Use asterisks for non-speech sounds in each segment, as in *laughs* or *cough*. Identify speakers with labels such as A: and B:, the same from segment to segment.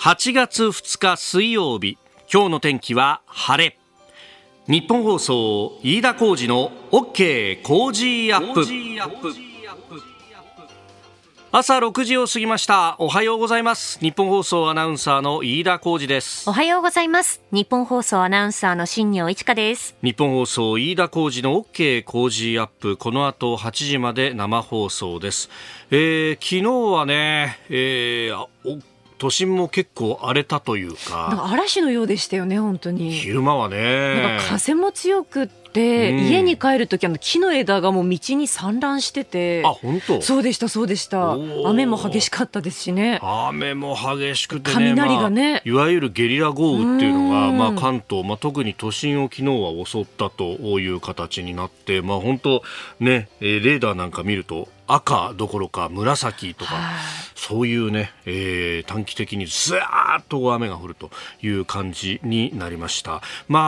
A: 8月2日水曜日。今日の天気は晴れ。日本放送飯田浩二の OK 工事アップ。朝6時を過ぎました。おはようございます。日本放送アナウンサーの飯田浩二です。
B: おはようございます。日本放送アナウンサーの新業一華です。
A: 日本放送飯田浩二の OK 工事アップ。この後8時まで生放送です、えー、昨日はね、えー、都心も結構荒れたというか。
B: 嵐のようでしたよね本当に。
A: 昼間はね。
B: 風も強くて、うん、家に帰る時あの木の枝がもう道に散乱してて。
A: あ本当？
B: そうでしたそうでした。雨も激しかったですしね。
A: 雨も激しくて、ね、
B: 雷がね、ま
A: あ、いわゆるゲリラ豪雨っていうのが、まあ、関東、まあ、特に都心を昨日は襲ったという形になって、まあ、本当ねレーダーなんか見ると赤どころか紫とか、そういうね、えー、短期的にずーっと雨が降るという感じになりました。ま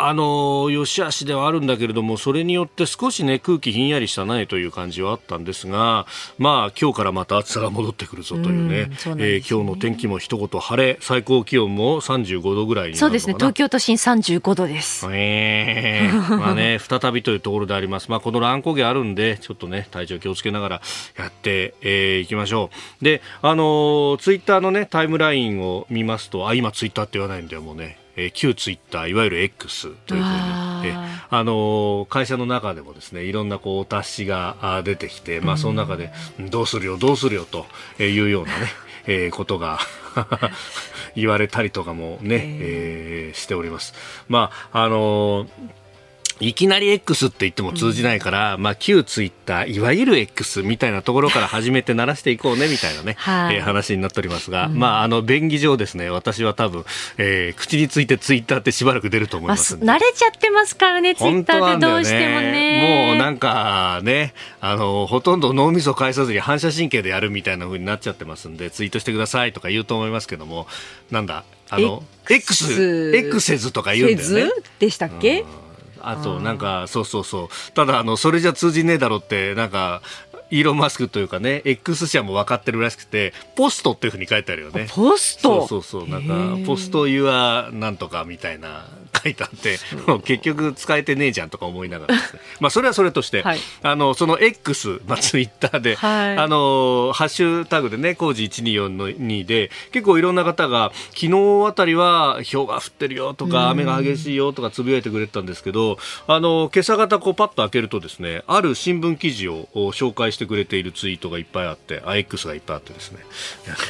A: あ、あの、良し悪しではあるんだけれども、それによって少しね、空気ひんやりしたないという感じはあったんですが、まあ、今日からまた暑さが戻ってくるぞというね、うねえー、今日の天気も一言晴れ、最高気温も35度ぐらい
B: そうですね、東京都心35度です。
A: ええー、まあね、再びというところであります。まあ、この乱高下あるんで、ちょっとね、体調気をつけながららやってい、えー、きましょう。で、あのー、ツイッターのね、タイムラインを見ますと、あ、今ツイッターって言わないんだよ、もうね。えー、旧ツイッターいわゆる X というふうに、えあのー、会社の中でもですねいろんなこうお達しが出てきて、まあ、その中で、うん、どうするよどうするよというようなね、えー、ことが *laughs* 言われたりとかもね、えー、しております。まああのーいきなり X って言っても通じないから、うん、まあ旧ツイッターいわゆる X みたいなところから始めて鳴らしていこうねみたいなね、はい、えー、話になっておりますが、うん、まああの便宜上ですね私は多分、えー、口についてツイッターってしばらく出ると思います
B: まあ、慣れちゃってますからねツイッターでどうしてもね。
A: もうなんかねあのほとんど脳みそ返さずに反射神経でやるみたいな風になっちゃってますんでツイートしてくださいとか言うと思いますけどもなんだあの X X せずとか言うんだよね。
B: でしたっけ、
A: うんあとなんかそうそうそう。ただあのそれじゃ通じねえだろってなんかイーロン・マスクというかね X 社も分かってるらしくてポストっていうふうに書いてあるよね。
B: ポスト？
A: そうそうそう。なんかポストユアなんとかみたいな書いてあって結局使えてねえじゃんとか思いながらね。*laughs* まあそれはそれとして、はい、あのその X、まあ、ツイッターで、はい、あのハッシュタグでね工事124の2で結構いろんな方が昨日あたりは氷が降ってるよとか雨が激しいよとかつぶやいてくれてたんですけどあの今朝方こうパッと開けるとですねある新聞記事を紹介してしてくれているツイートがいっぱいあってあ X がいっぱいあってですね。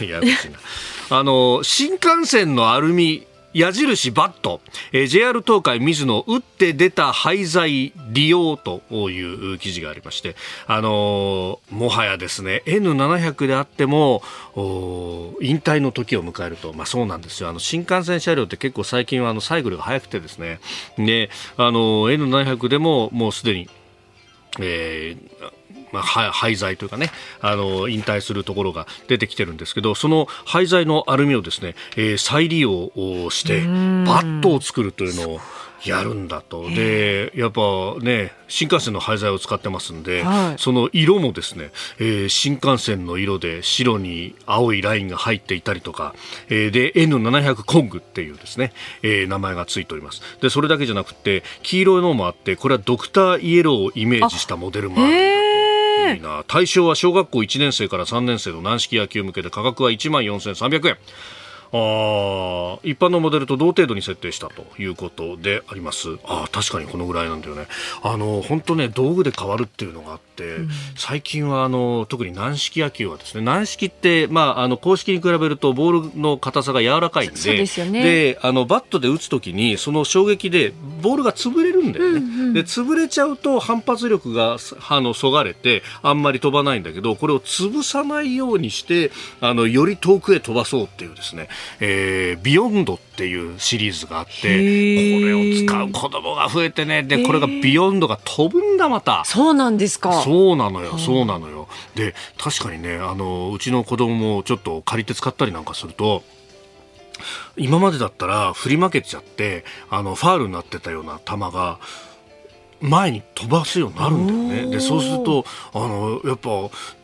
A: ややこしいな。*laughs* あの新幹線のアルミ矢印バット、えー、JR 東海水野打って出た廃材利用という記事がありまして、あのー、もはやですね N700 であっても引退の時を迎えると、まあ、そうなんですよ。あの新幹線車両って結構最近はあのサイクルが速くてですね。であの N700 でももうすでにえー、まあ、廃材というかねあの引退するところが出てきてるんですけどその廃材のアルミをですね、えー、再利用をしてバットを作るというのをやるんだと。でやっぱね新幹線の廃材を使ってますんで、はい、その色もですね、えー、新幹線の色で白に青いラインが入っていたりとか、えー、で N700 コングっていうですね、えー、名前がついております。でそれだけじゃなくて黄色いのもあってこれはドクターイエローをイメージしたモデルもあるいな。対象は小学校1年生から3年生の軟式野球向けで価格は1万4300円。あ一般のモデルと同程度に設定したということであります。あ確かにこのぐらいなんだよね。あの本当ね道具で変わるっていうのがあって、うん、最近はあの特に軟式野球はですね軟式って、まあ、あの公式に比べるとボールの硬さが柔らかいんでで、ね、あのバットで打つ時にその衝撃でボールが潰れるんだよね、うんうん、で潰れちゃうと反発力があのそがれてあんまり飛ばないんだけどこれを潰さないようにしてあのより遠くへ飛ばそうっていうですねえー、ビヨンドっていうシリーズがあってこれを使う子供が増えてね。でこれがビヨンドが飛ぶんだまた。
B: そうなんですか。
A: そうなのよそうなのよ。で確かにねあのうちの子供もちょっと借りて使ったりなんかすると今までだったら振り負けちゃってあのファールになってたような球が前に飛ばすようになるんだよね。でそうするとあのやっぱ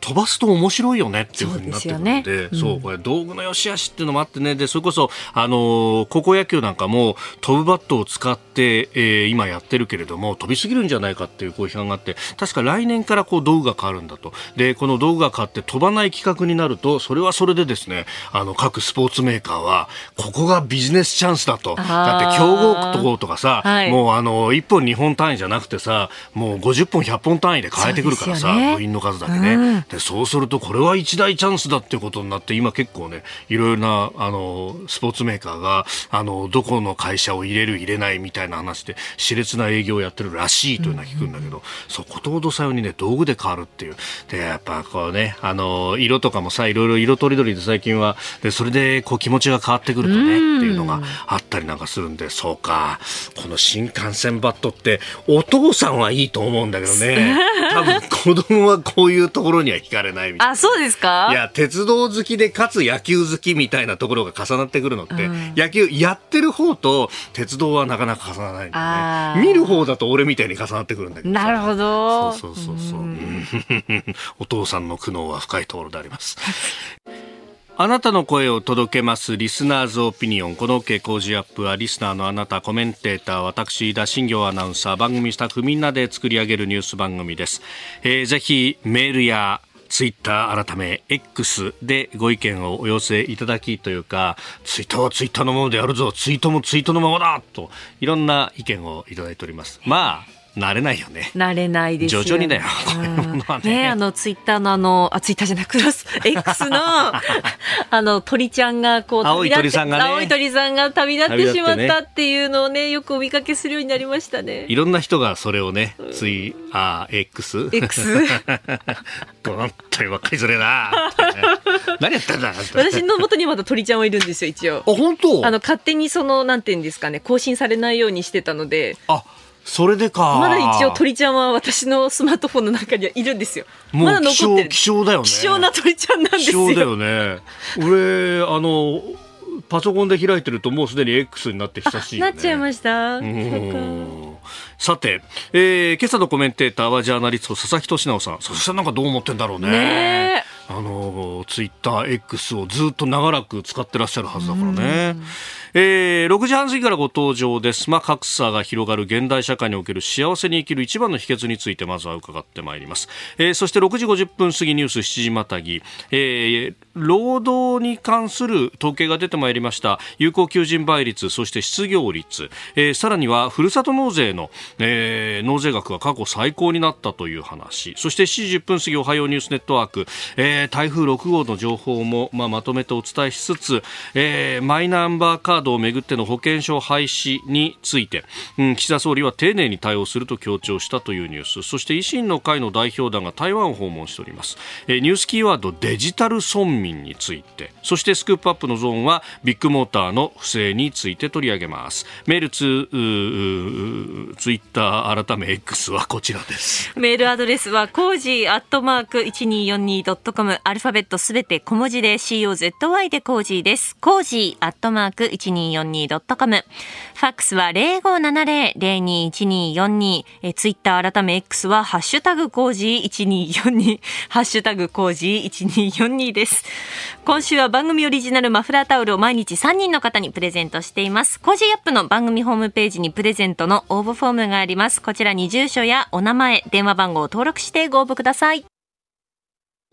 A: 飛ばすと面白いよねっていうふうになってくるんで、そう、ねうん、これ道具の良し悪しっていうのもあってね、で、それこそ、あの高校野球なんかも飛ぶバットを使って、えー、今やってるけれども、飛びすぎるんじゃないかっていうこう批判があって、確か来年からこう道具が変わるんだと。で、この道具が変わって飛ばない企画になると、それはそれでですね、あの、各スポーツメーカーは、ここがビジネスチャンスだと。だって強豪とかさ、はい、もうあの、1本2本単位じゃなくてさ、もう50本100本単位で変えてくるからさ、ね、部員の数だけね、うん、で。そうすると、これは一大チャンスだっていうことになって、今結構ね、いろいろな、あの、スポーツメーカーが、あの、どこの会社を入れる入れないみたいな話で、熾烈な営業をやってるらしいというのは聞くんだけど、うん、そことほどさようにね、道具で変わるっていう。で、やっぱこうね、あの、色とかもさ、いろいろ色とりどりで最近は、で、それでこう気持ちが変わってくるとね、っていうのがあったりなんかするんで、そうか、この新幹線バットって、お父さんはいいと思うんだけどね、*laughs* 多分子供はこういうところには惹かれないみたいな。
B: あ、そうですか？
A: いや、鉄道好きでかつ野球好きみたいなところが重なってくるのって、うん、野球やってる方と鉄道はなかなか重ならないんだね。見る方だと俺みたいに重なってくるんだけど。
B: なるほど。
A: そうそうそうそう。う *laughs* お父さんの苦悩は深いところであります。あなたの声を届けますリスナーズオピニオン。この OK 工事アップはリスナーのあなた、コメンテーター、私、田新行アナウンサー、番組スタッフみんなで作り上げるニュース番組です。えー、ぜひメールやツイッター改め X でご意見をお寄せいただきというか、ツイッターはツイッターのものでやるぞ、ツイートもツイートのままだと、いろんな意見をいただいております。まあ、慣れないよね。
B: 慣れないです
A: 徐々にだよ。
B: ね、ね、あのツイッターのあのあツイッターじゃなくクロス X の *laughs* あの鳥ちゃんがこう
A: 青い鳥さんが、ね、
B: 青い鳥さんが旅立ってしまったっていうのをねよくお見かけするようになりましたね。
A: いろんな人がそれをね、ツイあ X
B: X
A: 本当に若いそれな。何やってんだ。
B: 私の元にまだ鳥ちゃんはいるんですよ一応。あ
A: 本当？
B: あの勝手にそのなんていうんですかね更新されないようにしてたので。
A: あ。それでか。
B: まだ一応鳥ちゃんは私のスマートフォンの中にはいるんですよ。まだ残ってる。
A: 希少だよね。
B: 希少な鳥ちゃんなんですよ。
A: 希少だよね。*laughs* 俺、あの、パソコンで開いてるともうすでに X になって久しい、
B: ね、なっちゃいました。
A: さて、えー、今朝のコメンテーターはジャーナリスト佐々木俊直さん。佐々木さんなんかどう思ってんだろうね。
B: ね
A: あの、ツイッター X をずっと長らく使ってらっしゃるはずだからね。えー、6時半過ぎからご登場です。まあ、格差が広がる現代社会における幸せに生きる一番の秘訣についてまずは伺ってまいります。えー、そして6時50分過ぎニュース7時またぎ、えー、労働に関する統計が出てまいりました。有効求人倍率、そして失業率、えー、さらにはふるさと納税の、えー、納税額が過去最高になったという話。そして7時10分過ぎおはようニュースネットワーク、えー、台風6号の情報も、まあ、まとめてお伝えしつつ、えー、マイナンバーカードをめぐっての保険証廃止について、うん、岸田総理は丁寧に対応すると強調したというニュース。そして維新の会の代表団が台湾を訪問しております。え、ニュースキーワードデジタル村民について、そしてスクープアップのゾーンはビッグモーターの不正について取り上げます。メール、ツイッター改め X はこちらです。
B: メールアドレスはコージーアットマーク 1242.com アルファベットすべて小文字で COZY でコージーです。コージーアットマーク 1242.com ファックスは0570-021242えツイッター改め X はハッシュタグコージー1242 *laughs* ハッシュタグコージー1242です。今週は番組オリジナルマフラータオルを毎日3人の方にプレゼントしています。コージーアップの番組ホームページにプレゼントの応募フォームがあります。こちらに住所やお名前、電話番号を登録してご応募ください。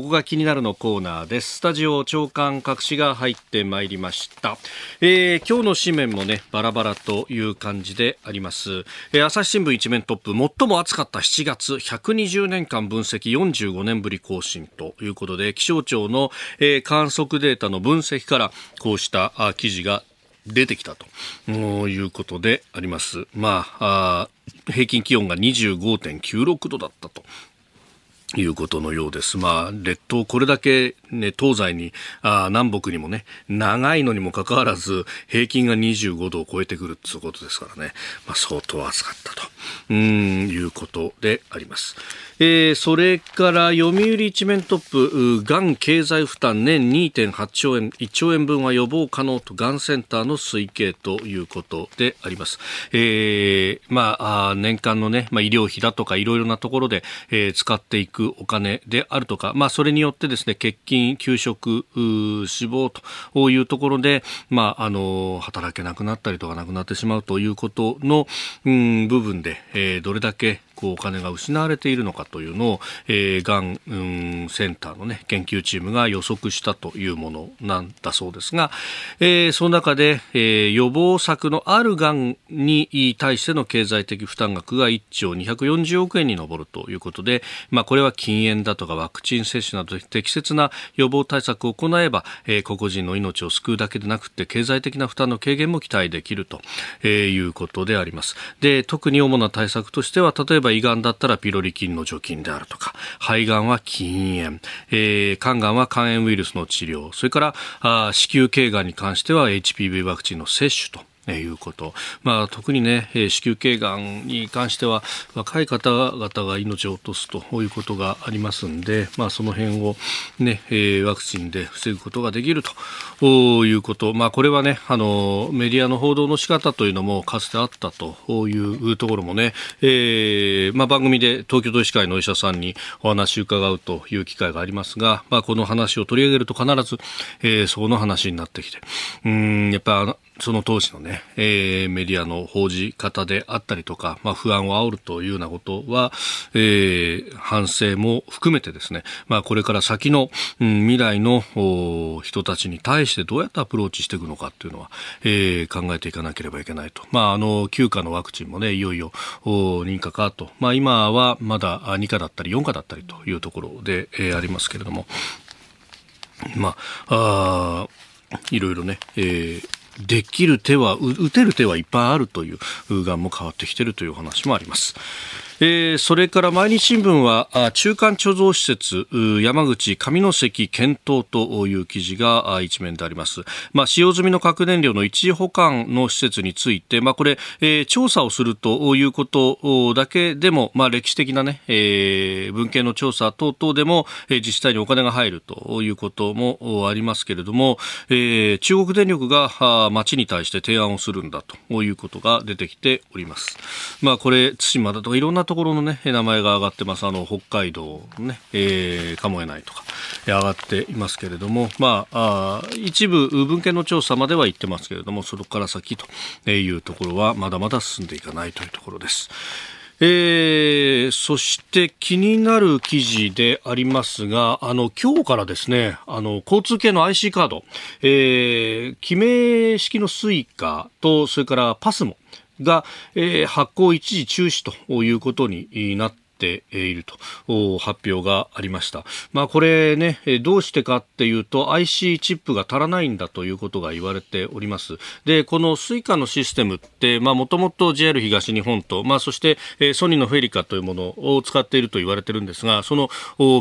A: ここが気になるのコーナーです。スタジオ朝刊各紙が入ってまいりました。えー、今日の紙面もね、バラバラという感じであります。えー、朝日新聞一面トップ、最も暑かった7月、120年間分析45年ぶり更新ということで、気象庁の、えー、観測データの分析からこうしたあ記事が出てきたということであります。まあ、あ平均気温が25.96度だったということのようです。まあ、列島これだけね、東西に、あ南北にもね、長いのにもかかわらず、平均が25度を超えてくるっていうことですからね、まあ、相当暑かったと、うん、いうことであります。えー、それから読売一面トップ、がん経済負担年2.8兆円、1兆円分は予防可能とがんセンターの推計ということであります。えー、まあ、年間のね、まあ、医療費だとかいろいろなところで、えー、使っていくくお金であるとか、まあ、それによってですね欠勤、休職、死亡というところで、まあ、あの働けなくなったりとかなくなってしまうということの、うん、部分で、えー、どれだけこうお金が失われているのかというのを、えー、がん、うん、センターの、ね、研究チームが予測したというものなんだそうですが、えー、その中で、えー、予防策のあるがんに対しての経済的負担額が1兆240億円に上るということで、まあ、これは禁煙だとかワクチン接種など適切な予防対策を行えば、えー、個々人の命を救うだけでなくて経済的な負担の軽減も期待できると、えー、いうことであります。で特に主な対策としては例えば胃がんだったらピロリ菌の除菌であるとか、肺がんは禁煙、えー、肝がんは肝炎ウイルスの治療、それからあ子宮頸がんに関しては HPV ワクチンの接種と。いうこと、まあ、特にね子宮頸がんに関しては若い方々が命を落とすということがありますんで、まあ、その辺を、ね、ワクチンで防ぐことができるということ、まあ、これはねあのメディアの報道の仕方というのもかつてあったというところもね、えーまあ、番組で東京都医師会のお医者さんにお話を伺うという機会がありますが、まあ、この話を取り上げると必ず、えー、その話になってきて。うんやっぱその当時のね、えー、メディアの報じ方であったりとか、まあ、不安を煽るというようなことは、えー、反省も含めてですね、まあ、これから先の、うん、未来の人たちに対してどうやってアプローチしていくのかっていうのは、えー、考えていかなければいけないと。まあ、あの、9価のワクチンもね、いよいよ認可かと。まあ、今はまだ2価だったり4価だったりというところで、えー、ありますけれども、まあ、あいろいろね、えーできる手は、打てる手はいっぱいあるという、がんも変わってきているという話もあります。えー、それから毎日新聞は中間貯蔵施設山口上関検討という記事が一面であります、まあ、使用済みの核燃料の一時保管の施設について、まあ、これ、えー、調査をするということだけでも、まあ、歴史的なね、えー、文献の調査等々でも、えー、自治体にお金が入るということもありますけれども、えー、中国電力が町に対して提案をするんだということが出てきております。まあ、これ、対馬だとかいろんなところのね、名前が上がってます。あの、北海道のね、えー、かもえないとか、上がっていますけれども、まあ、あ一部、文献の調査までは行ってますけれども、そこから先というところは、まだまだ進んでいかないというところです。えー、そして気になる記事でありますが、あの、今日からですね、あの、交通系の IC カード、えー、記名式のスイカと、それからパスモ、が、えー、発行一時中止ということになっていると発表がありました。まあこれね、どうしてかっていうと IC チップが足らないんだということが言われております。で、この スイカ のシステムって、まあもともと JR 東日本と、まあそしてソニーのフェリカというものを使っていると言われてるんですが、その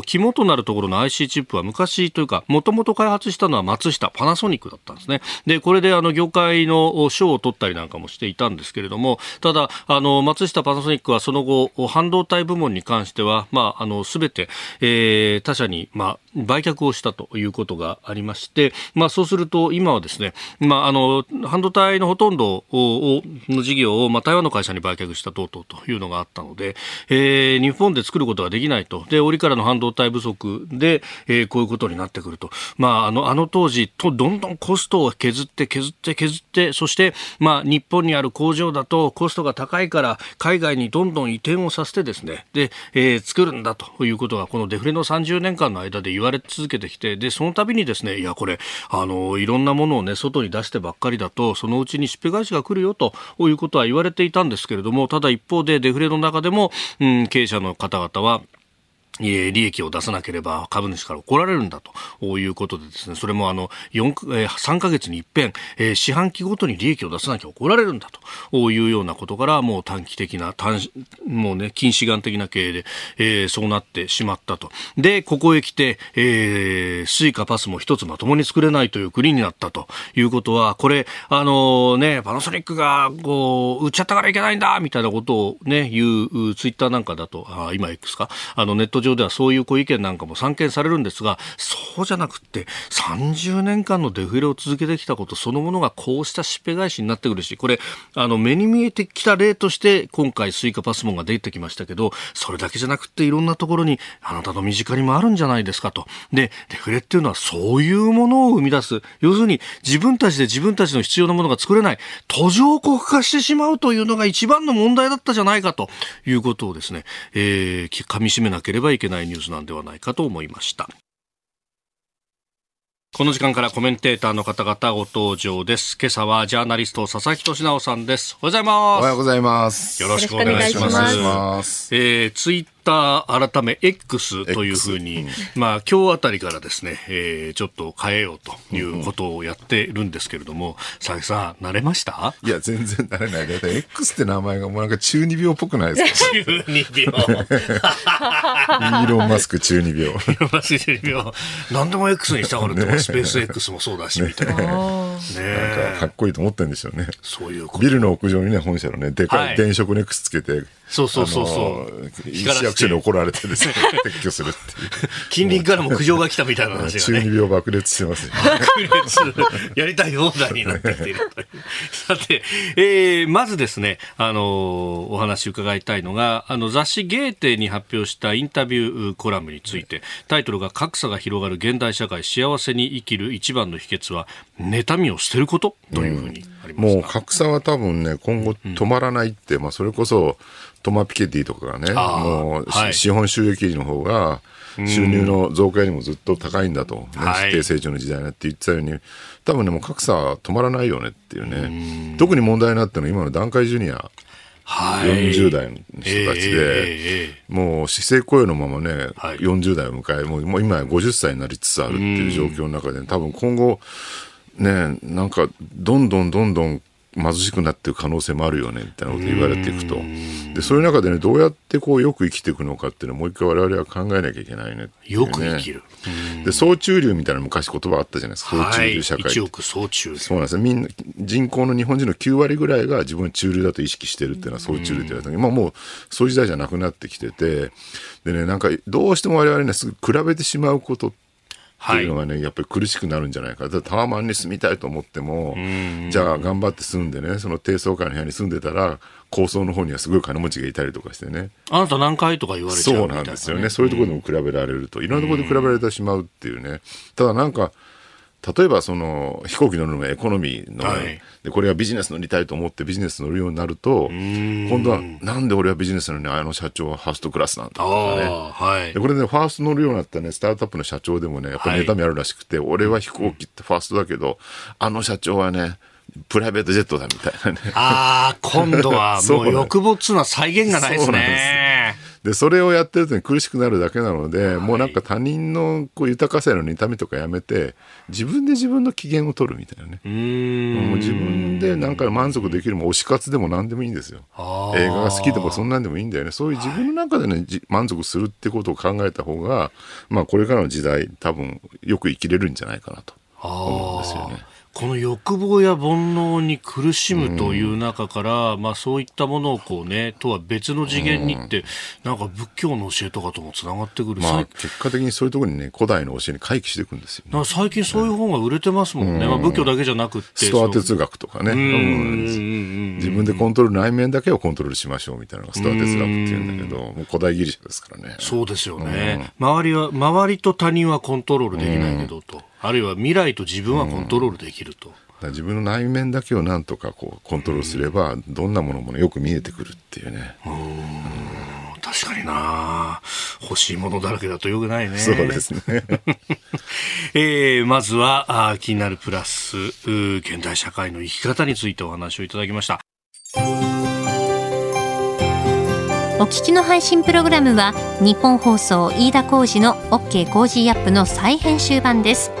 A: 肝となるところの IC チップは昔というか、もともと開発したのは松下、パナソニックだったんですね。で、これであの業界の賞を取ったりなんかもしていたんですけれども、ただ、あの、松下パナソニックはその後、半導体部門に関しては、まあ、あの、すべて、えー、他社に、まあ、売却をしたということがありまして、まあ、そうすると、今はですね、まあ、あの、半導体のほとんどを、の事業を、まあ、台湾の会社に売却した等々というのがあったので、えー、日本で作ることができないと。で、折からの半導体不足で、えー、こういうことになってくると。まあ、あの、あの当時と、どんどんコストを削って削って削って、そして、まあ、日本にある工場だとコストが高いから、海外にどんどん移転をさせてですね、で、えー、作るんだということが、このデフレの30年間の間で言われ続けてきて、で、その度にですね、いや、これ、あの、いろんなものをね、外に出してばっかりだと、そのうちにしっぺ返しが来るよということは言われていたんですけれども、ただ一方でデフレの中でも、うん、経営者の方々は、利益を出さなければ株主から怒られるんだということでですね、それもあの、4、3ヶ月に一遍、四半期ごとに利益を出さなきゃ怒られるんだというようなことから、もう短期的な、短、もうね、近視眼的な経営で、えー、そうなってしまったと。で、ここへ来て、えー、スイカパスも一つまともに作れないという国になったということは、これ、あのね、パナソニックが、こう、売っちゃったからいけないんだみたいなことをね、言う、ツイッターなんかだと、あ今 X か、あの、ネットト上ではそういうご意見なんかも散見されるんですがそうじゃなくって30年間のデフレを続けてきたことそのものがこうしたしっぺ返しになってくるしこれあの目に見えてきた例として今回スイカパスモンが出てきましたけどそれだけじゃなくていろんなところにあなたの身近にもあるんじゃないですかと。でデフレっていうのはそういうものを生み出す。要するに自分たちで自分たちの必要なものが作れない。途上国化してしまうというのが一番の問題だったじゃないかということをですね、えー、噛み締めなければいけないニュースなんではないかと思いました。この時間からコメンテーターの方々ご登場です。今朝はジャーナリスト佐々木俊直さんです。おはようございます。
C: おはようございます。
A: よろしくお願いします。えー、ツイッター改め X というふうに、まあ今日あたりからですね、えー、ちょっと変えようということをやってるんですけれども、佐々木さん、慣れました？
C: いや、全然慣れない。だいたい X って名前がもうなんか中二病っぽくないです
A: か？*laughs* 中二病。*laughs* イ
C: ーロン・マスク中二病。*laughs* イー
A: ロン・マスク中二病。何でも X にしたがるって、ね、スペース X もそうだし、みたいな。ね
C: なんかかっこいいと思ってるんでしょうね。
A: そういう
C: ビルの屋上にね、本社のね、でかい電飾ネックスつけて、
A: そうそうそうそう。
C: 市役所に怒られてですね、*laughs* 撤去するっていう。
A: 近隣からも苦情が来たみたいな話
C: が、ね、*laughs* 中二病爆裂してますよ。
A: 爆裂、やりたい放題になってきている。*laughs* さて、えー、まずですね、あの、お話伺いたいのが、あの、雑誌ゲーテに発表したインタビューコラムについて、タイトルが格差が広がる現代社会幸せに生きる一番の秘訣は、妬みを捨てることというふうにあります、
C: うん、もう格差は多分ね、今後止まらないって、うん、まあそれこそ、トマ・ピケティとかがね、もう、はい、資本収益の方が、収入の増加よりもずっと高いんだと、ね、はい、成長の時代だって言ってたように、多分ね、もう格差は止まらないよねっていうね、特に問題になったのは今の団塊ジュニア。はい、40代の人たちで、えー、もう非正雇用のままね、はい、40代を迎え、もうもう今や50歳になりつつあるっていう状況の中で、多分今後、ね、なんか、どんどんどんどん貧しくなっていく可能性もあるよねみたいなこと言われていくと。でそういう中でねどうやってこうよく生きていくのかっていうのをもう一回我々は考えなきゃいけないね、ね、
A: よく生きる。
C: で総中流みたいな昔言葉あったじゃないですか。総中流社会、
A: はい、億総中
C: そうなんですみんな人口の日本人の9割ぐらいが自分は中流だと意識してるっていうのは総中流って言われた今もうそういう時代じゃなくなってきてて。でねなんかどうしても我々ねすぐ比べてしまうことってっていうのがね、はい、やっぱり苦しくなるんじゃないか。タワマンに住みたいと思っても、じゃあ頑張って住んでね、その低層階の部屋に住んでたら、高層の方にはすごい金持ちがいたりとかしてね。
A: あなた何回とか言われちゃう、
C: ね、そうなんですよね。そういうところでも比べられると。いろんなところで比べられてしまうっていうね。ただなんか、例えばその飛行機乗るのがエコノミーの、はい、でこれはビジネス乗りたいと思ってビジネス乗るようになると今度はなんで俺はビジネスなのにあの社長はファーストクラスなんだとかね、はい、でこれで、ね、ファースト乗るようになったねスタートアップの社長でもねやっぱり妬みあるらしくて、はい、俺は飛行機ってファーストだけど、あの社長はねプライベートジェットだみたいなね。
A: ああ、今度はもう *laughs* 欲望っつうのは再現がないですね。
C: で、それをやってると苦しくなるだけなので、はい、もうなんか他人のこう豊かさへの妬みとかやめて、自分で自分の機嫌を取るみたいなね。うもう自分でなんか満足できるも推し活でも何でもいいんですよ。映画が好きでもそんなんでもいいんだよね。そういう自分の中でね、満足するってことを考えた方が、まあこれからの時代多分よく生きれるんじゃないかなと思うんですよね。
A: この欲望や煩悩に苦しむという中から、うん、まあそういったものをこうね、とは別の次元にって、うん、なんか仏教の教えとかともつながってくる。
C: まあ結果的にそういうところにね、古代の教えに回帰していくんですよ、
A: ね、最近そういう本が売れてますもんね。うん、まあ仏教だけじゃなくて。
C: ストア哲学とかね。自分でコントロール、内面だけをコントロールしましょうみたいなのがストア哲学っていうんだけど、もう古代ギリシャですからね。
A: そうですよね。周りは、周りと他人はコントロールできないけどと。あるいは未来と自分はコントロールできると。
C: 自分の内面だけをなんとかこうコントロールすれば、どんなものもよく見えてくるっていうね。
A: うん確かにな欲しいものだらけだとよくないね。
C: そうですね。*laughs*
A: えー、まずはあ気になるプラス現代社会の生き方についてお話をいただきました。
B: お聞きの配信プログラムはニッポン放送飯田浩司の OK コージーアップの再編集版です。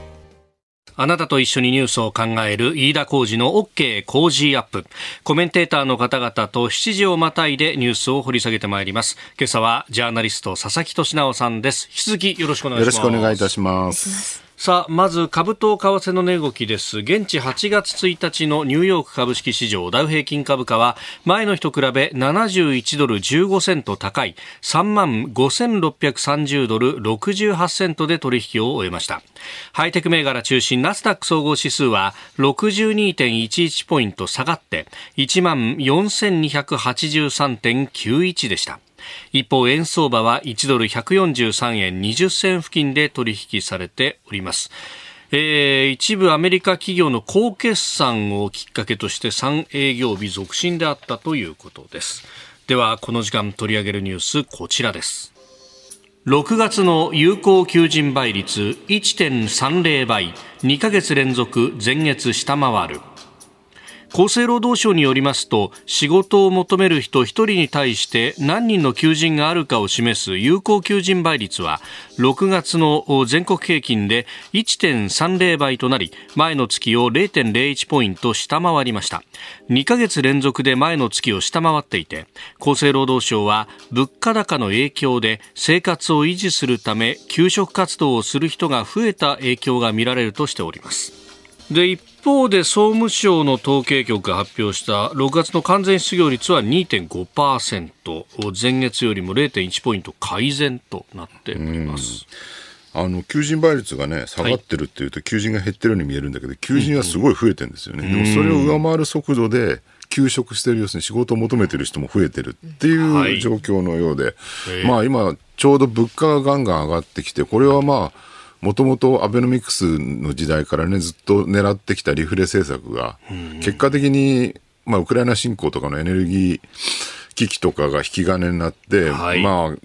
A: あなたと一緒にニュースを考える飯田浩二の OK 工事アップ。コメンテーターの方々と7時をまたいでニュースを掘り下げてまいります。今朝はジャーナリスト佐々木俊直さんです。引き続きよろしくお願いします。
C: よろしくお願いいたします。
A: さあ、まず株と為替の値動きです。現地8月1日のニューヨーク株式市場ダウ平均株価は前の日と比べ71ドル15セント高い3万5630ドル68セントで取引を終えました。ハイテク銘柄中心ナスダック総合指数は62.11ポイント下がって1万4283.91でした。一方円相場は1ドル143円20銭付近で取引されております。えー、一部アメリカ企業の高決算をきっかけとして3営業日続伸であったということです。ではこの時間取り上げるニュースこちらです。6月の有効求人倍率1.30倍。2ヶ月連続前月下回る。厚生労働省によりますと仕事を求める人1人に対して何人の求人があるかを示す有効求人倍率は6月の全国平均で1.30倍となり前の月を0.01ポイント下回りました。2ヶ月連続で前の月を下回っていて厚生労働省は物価高の影響で生活を維持するため給食活動をする人が増えた影響が見られるとしております。で一方で総務省の統計局が発表した6月の完全失業率は2.5%前月よりも0.1ポイント改善となっております。
C: あの求人倍率がね下がってるっていうと、求人が減ってるように見えるんだけど求人はすごい増えてるんですよね、でもそれを上回る速度で休職してる要するに仕事を求めてる人も増えてるっていう状況のようで、はい、まあ今ちょうど物価がガンガン上がってきてこれはまあもともとアベノミクスの時代からね、ずっと狙ってきたリフレ政策が、結果的に、まあ、ウクライナ侵攻とかのエネルギー危機とかが引き金になって、はい、まあ、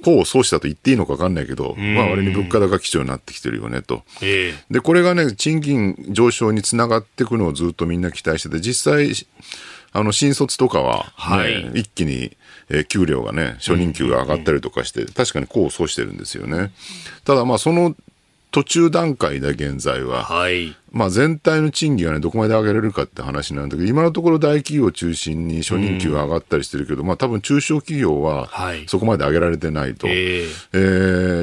C: 功を奏したと言っていいのか分かんないけど、まあ、割に物価高基調になってきてるよねと。えー、で、これがね、賃金上昇につながっていくのをずっとみんな期待してて、実際、あの、新卒とかは、ね、はい、一気に、えー、給料がね、初任給が上がったりとかして、確かに功を奏してるんですよね。ただまあ、その途中段階で現在は、はい、まあ全体の賃金がね、どこまで上げられるかって話なんだけど、今のところ大企業を中心に初任給が上がったりしてるけど、うん、まあ多分中小企業はそこまで上げられてないと。はい、え。ー、え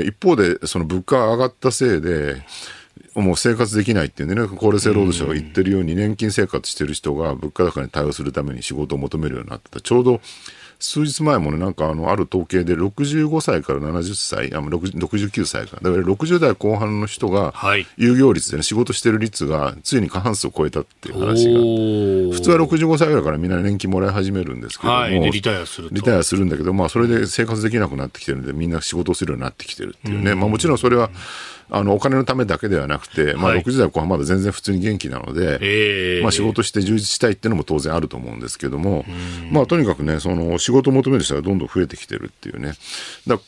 C: ー、一方で、その物価が上がったせいで、もう生活できないっていうね、厚労省労働省が言ってるように、年金生活してる人が物価高に対応するために仕事を求めるようになってた。ちょうど数日前もね、なんかあの、ある統計で65歳から70歳、あ69歳か。だから60代後半の人が、有業率でね、仕事してる率が、ついに過半数を超えたっていう話が。普通は65歳ぐらいからみんな年金もらい始めるんですけども、はい、
A: リタイアする
C: リタイアするんだけど、まあ、それで生活できなくなってきてるんで、みんな仕事をするようになってきてるっていうね。まあ、もちろんそれは、あのお金のためだけではなくて、まあ、60代後半まだ全然普通に元気なので、はい、まあ、仕事して充実したいっていうのも当然あると思うんですけども、まあ、とにかくね、その仕事を求める人がどんどん増えてきてるっていうね。だ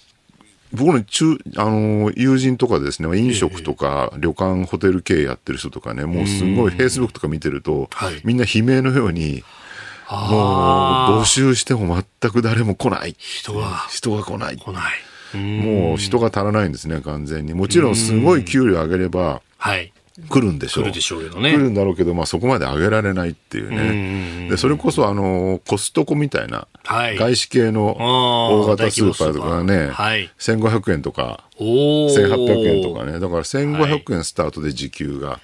C: 僕の中あの友人とかですね、飲食とか旅館、ホテル経営やってる人とかね、もうすごいフェイスブックとか見てると、みんな悲鳴のように、もう募集しても全く誰も来ない。
A: 人が。
C: 人が来ない。
A: 来ない。
C: もう人が足らないんですね、完全に。もちろんすごい給料上げれば、はい。来るんでしょう。
A: 来るでしょうけどね。
C: 来るんだろうけど、まあそこまで上げられないっていうね。で、それこそあの、コストコみたいな、はい、外資系の大型スーパーとかがね、はい、1500円とか、1800円とかね。だから1500円スタートで時給が。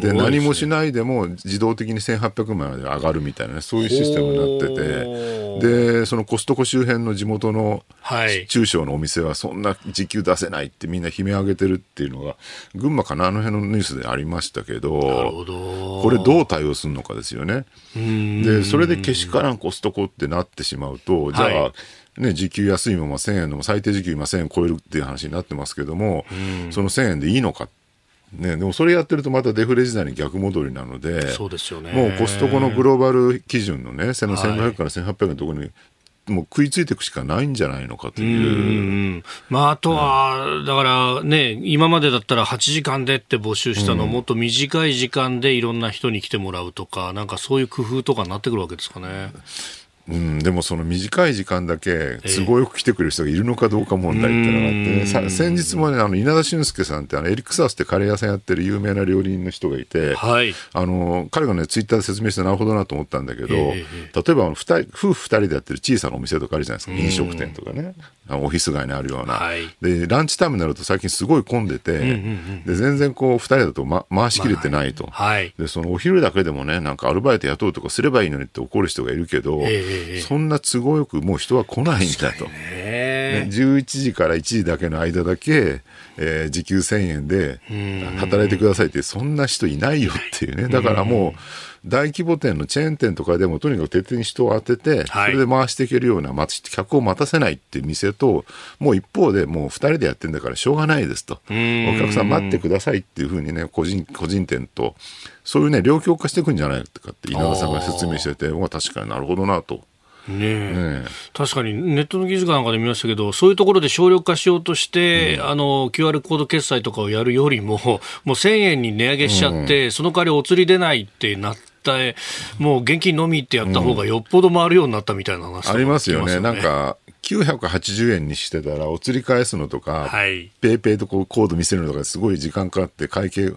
C: で、何もしないでも自動的に1800円まで上がるみたいな、ね、そういうシステムになってて、で、そのコストコ周辺の地元の中小のお店はそんな時給出せないってみんな悲鳴上げてるっていうのが、群馬かな、あの辺のニュースでありましたけど、ど。これどう対応するのかですよね。で、それでけしからんコストコってなってしまうと、じゃあ、はいね、時給安いまま1000円の最低時給今1000円超えるっていう話になってますけども、その1000円でいいのかっね、でもそれやってるとまたデフレ時代に逆戻りなので、
A: そうですよね。
C: もうコストコのグローバル基準のね、1500から1800円のところに、もう食いついていくしかないんじゃないのかとい
A: う。まあ、あとは、だからね、今までだったら8時間でって募集したのを、もっと短い時間でいろんな人に来てもらうとか、なんかそういう工夫とかになってくるわけですかね。
C: うん、でもその短い時間だけ都合よく来てくれる人がいるのかどうか問題ってのがあって、ね、先日もねあの稲田俊介さんってあのエリックサースってカレー屋さんやってる有名な料理人の人がいて、はい、あの彼がねツイッターで説明してなるほどなと思ったんだけど、例えば人夫婦2人でやってる小さなお店とかあるじゃないですか飲食店とかね。オフィス街にあるような、はい、でランチタイムになると最近すごい混んでて、で全然こう2人だと、ま、回しきれてないと、まあはい、でそのお昼だけでもねなんかアルバイト雇うとかすればいいのにって怒る人がいるけど、そんな都合よくもう人は来ないんだと。ね、11時から1時だけの間だけ、えー、時給1000円で働いてくださいってそんな人いないよっていうね。だからもう大規模店のチェーン店とかでもとにかく徹底に人を当てて、それで回していけるような、客を待たせないっていう店ともう一方でもう2人でやってるんだからしょうがないですと。お客さん待ってくださいっていうふうにね個人個人店とそういうね両極化していくんじゃないかって稲田さんが説明してて確かになるほどなと。
A: ね確かにネットの記事かなんかで見ましたけど、そういうところで省力化しようとして、うん、あの QR コード決済とかをやるよりも、もう1000円に値上げしちゃって、うん、その代わりお釣り出ないってなって。もう現金のみってやった方がよっぽど回るようになったみたいな話、
C: ね、ありますよね。なんか980円にしてたらお釣り返すのとか、はい、ペイペイとこうコード見せるのとかすごい時間かかって会計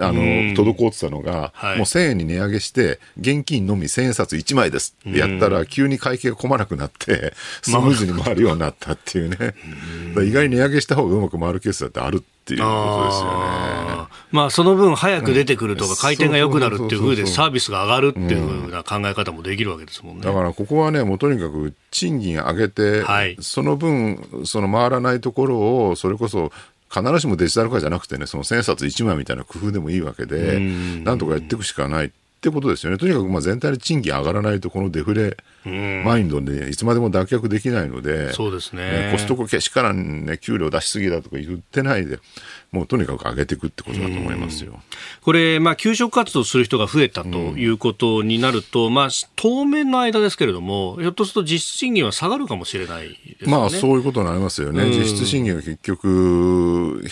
C: あの、滞ってたのが、はい、もう1000円に値上げして、現金のみ1000円札1枚ですってやったら、急に会計が混まなくなって、スムーズに回るようになったっていうね。意外に値上げした方がうまく回るケースだってあるっていうことですよね。
A: まあ、その分早く出てくるとか、回転が良くなるっていうふうでサービスが上がるっていうふうな考え方もできるわけですもんね。
C: だからここはね、もうとにかく賃金上げて、はい、その分、その回らないところを、それこそ必ずしもデジタル化じゃなくてね、その千冊1枚みたいな工夫でもいいわけで、なんとかやっていくしかないってことですよね。とにかくまあ全体で賃金上がらないと、このデフレマインドでいつまでも脱却できないので、
A: そうですね、
C: コストコけしからんね、給料出しすぎだとか言ってないで、もうとにかく上げていくってことだと思いますよ。
A: これ、まあ、給食活動する人が増えたということになると、うん、まあ、当面の間ですけれども、ひょっとすると実質賃金は下がるかもしれないですね。
C: まあ、そういうことになりますよね。うん、実質賃金は結局、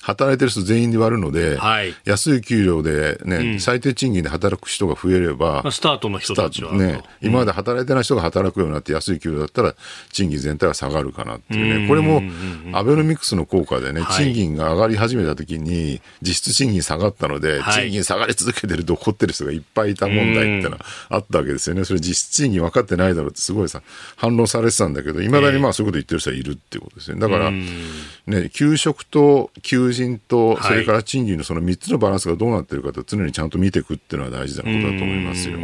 C: 働いてる人全員で割るので、はい、安い給料でね、うん、最低賃金で働く人が増えれば、
A: まあ、スタートの人たちは、
C: ね、今まで働いてない人が働くようになって安い給料だったら、賃金全体は下がるかなっていうね、これもアベノミクスの効果でね、賃金が上がり始めた時に、実質賃金下がったので、はい、賃金下がり続けてると怒ってる人がいっぱいいた問題ってのはあったわけですよね。それ実質賃金分かってないだろうってすごいさ、反論されてたんだけど、いまだにまあそういうこと言ってる人はいるっていうことですよね。だから、ね、給食と求人と、それから賃金のその3つのバランスがどうなってるかと常にちゃんと見ていくっていうのは大事なことだと思いますよ。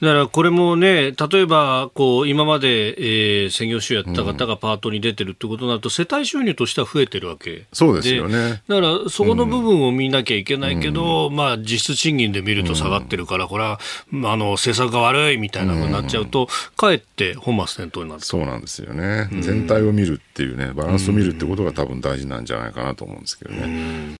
C: だ
A: からこれもね、例えばこう今まで、えー、専業主婦やった方がパートに出てるってことになると、世帯収入としては増えてるわけ
C: そうですよね。
A: だからそこの部分を見なきゃいけないけど、うん、まあ実質賃金で見ると下がってるから、これはあの政策が悪いみたいなふうになっちゃうと、かえって本末転倒になる
C: そうなんですよね。全体を見るっていうね、バランスを見るってことが多分大事なんじゃないかなと思うんですけどね。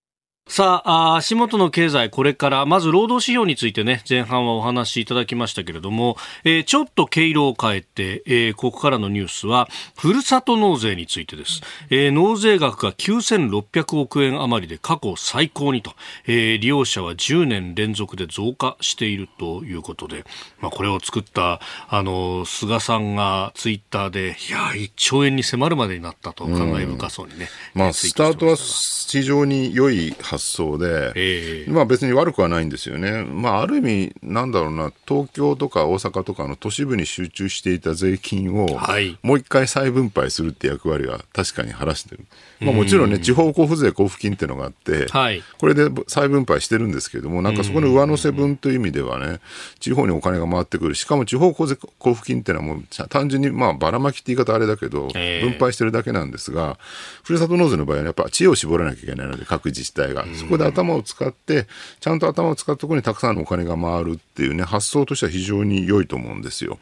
A: さあ、足元の経済、これから、まず労働指標についてね、前半はお話しいただきましたけれども、えー、ちょっと毛色を変えて、えー、ここからのニュースは、ふるさと納税についてです。えー、納税額が9600億円余りで過去最高にと、えー、利用者は10年連続で増加しているということで、まあ、これを作った、あの、菅さんがツイッターで、いや、1兆円に迫るまでになったと、感慨深そうにね。
C: まあ、スタートは非常に良い発想で、えー、まあ別に悪くはないんですよね。まあある意味、なんだろうな、東京とか大阪とかの都市部に集中していた税金を、もう一回再分配するって役割は確かに晴らしてる。まあもちろんね、地方交付税交付金っていうのがあって、はい、これで再分配してるんですけれども、なんかそこの上乗せ分という意味ではね、地方にお金が回ってくる。しかも地方交付金っていうのはもう単純にまあばらまきって言い方あれだけど、分配してるだけなんですが、ふるさと納税の場合はやっぱ知恵を絞らなきゃいけないので、各自治体が。そこで頭を使って、ちゃんと頭を使ったところにたくさんのお金が回るっていうね、発想としては非常に良いと思うんですよ。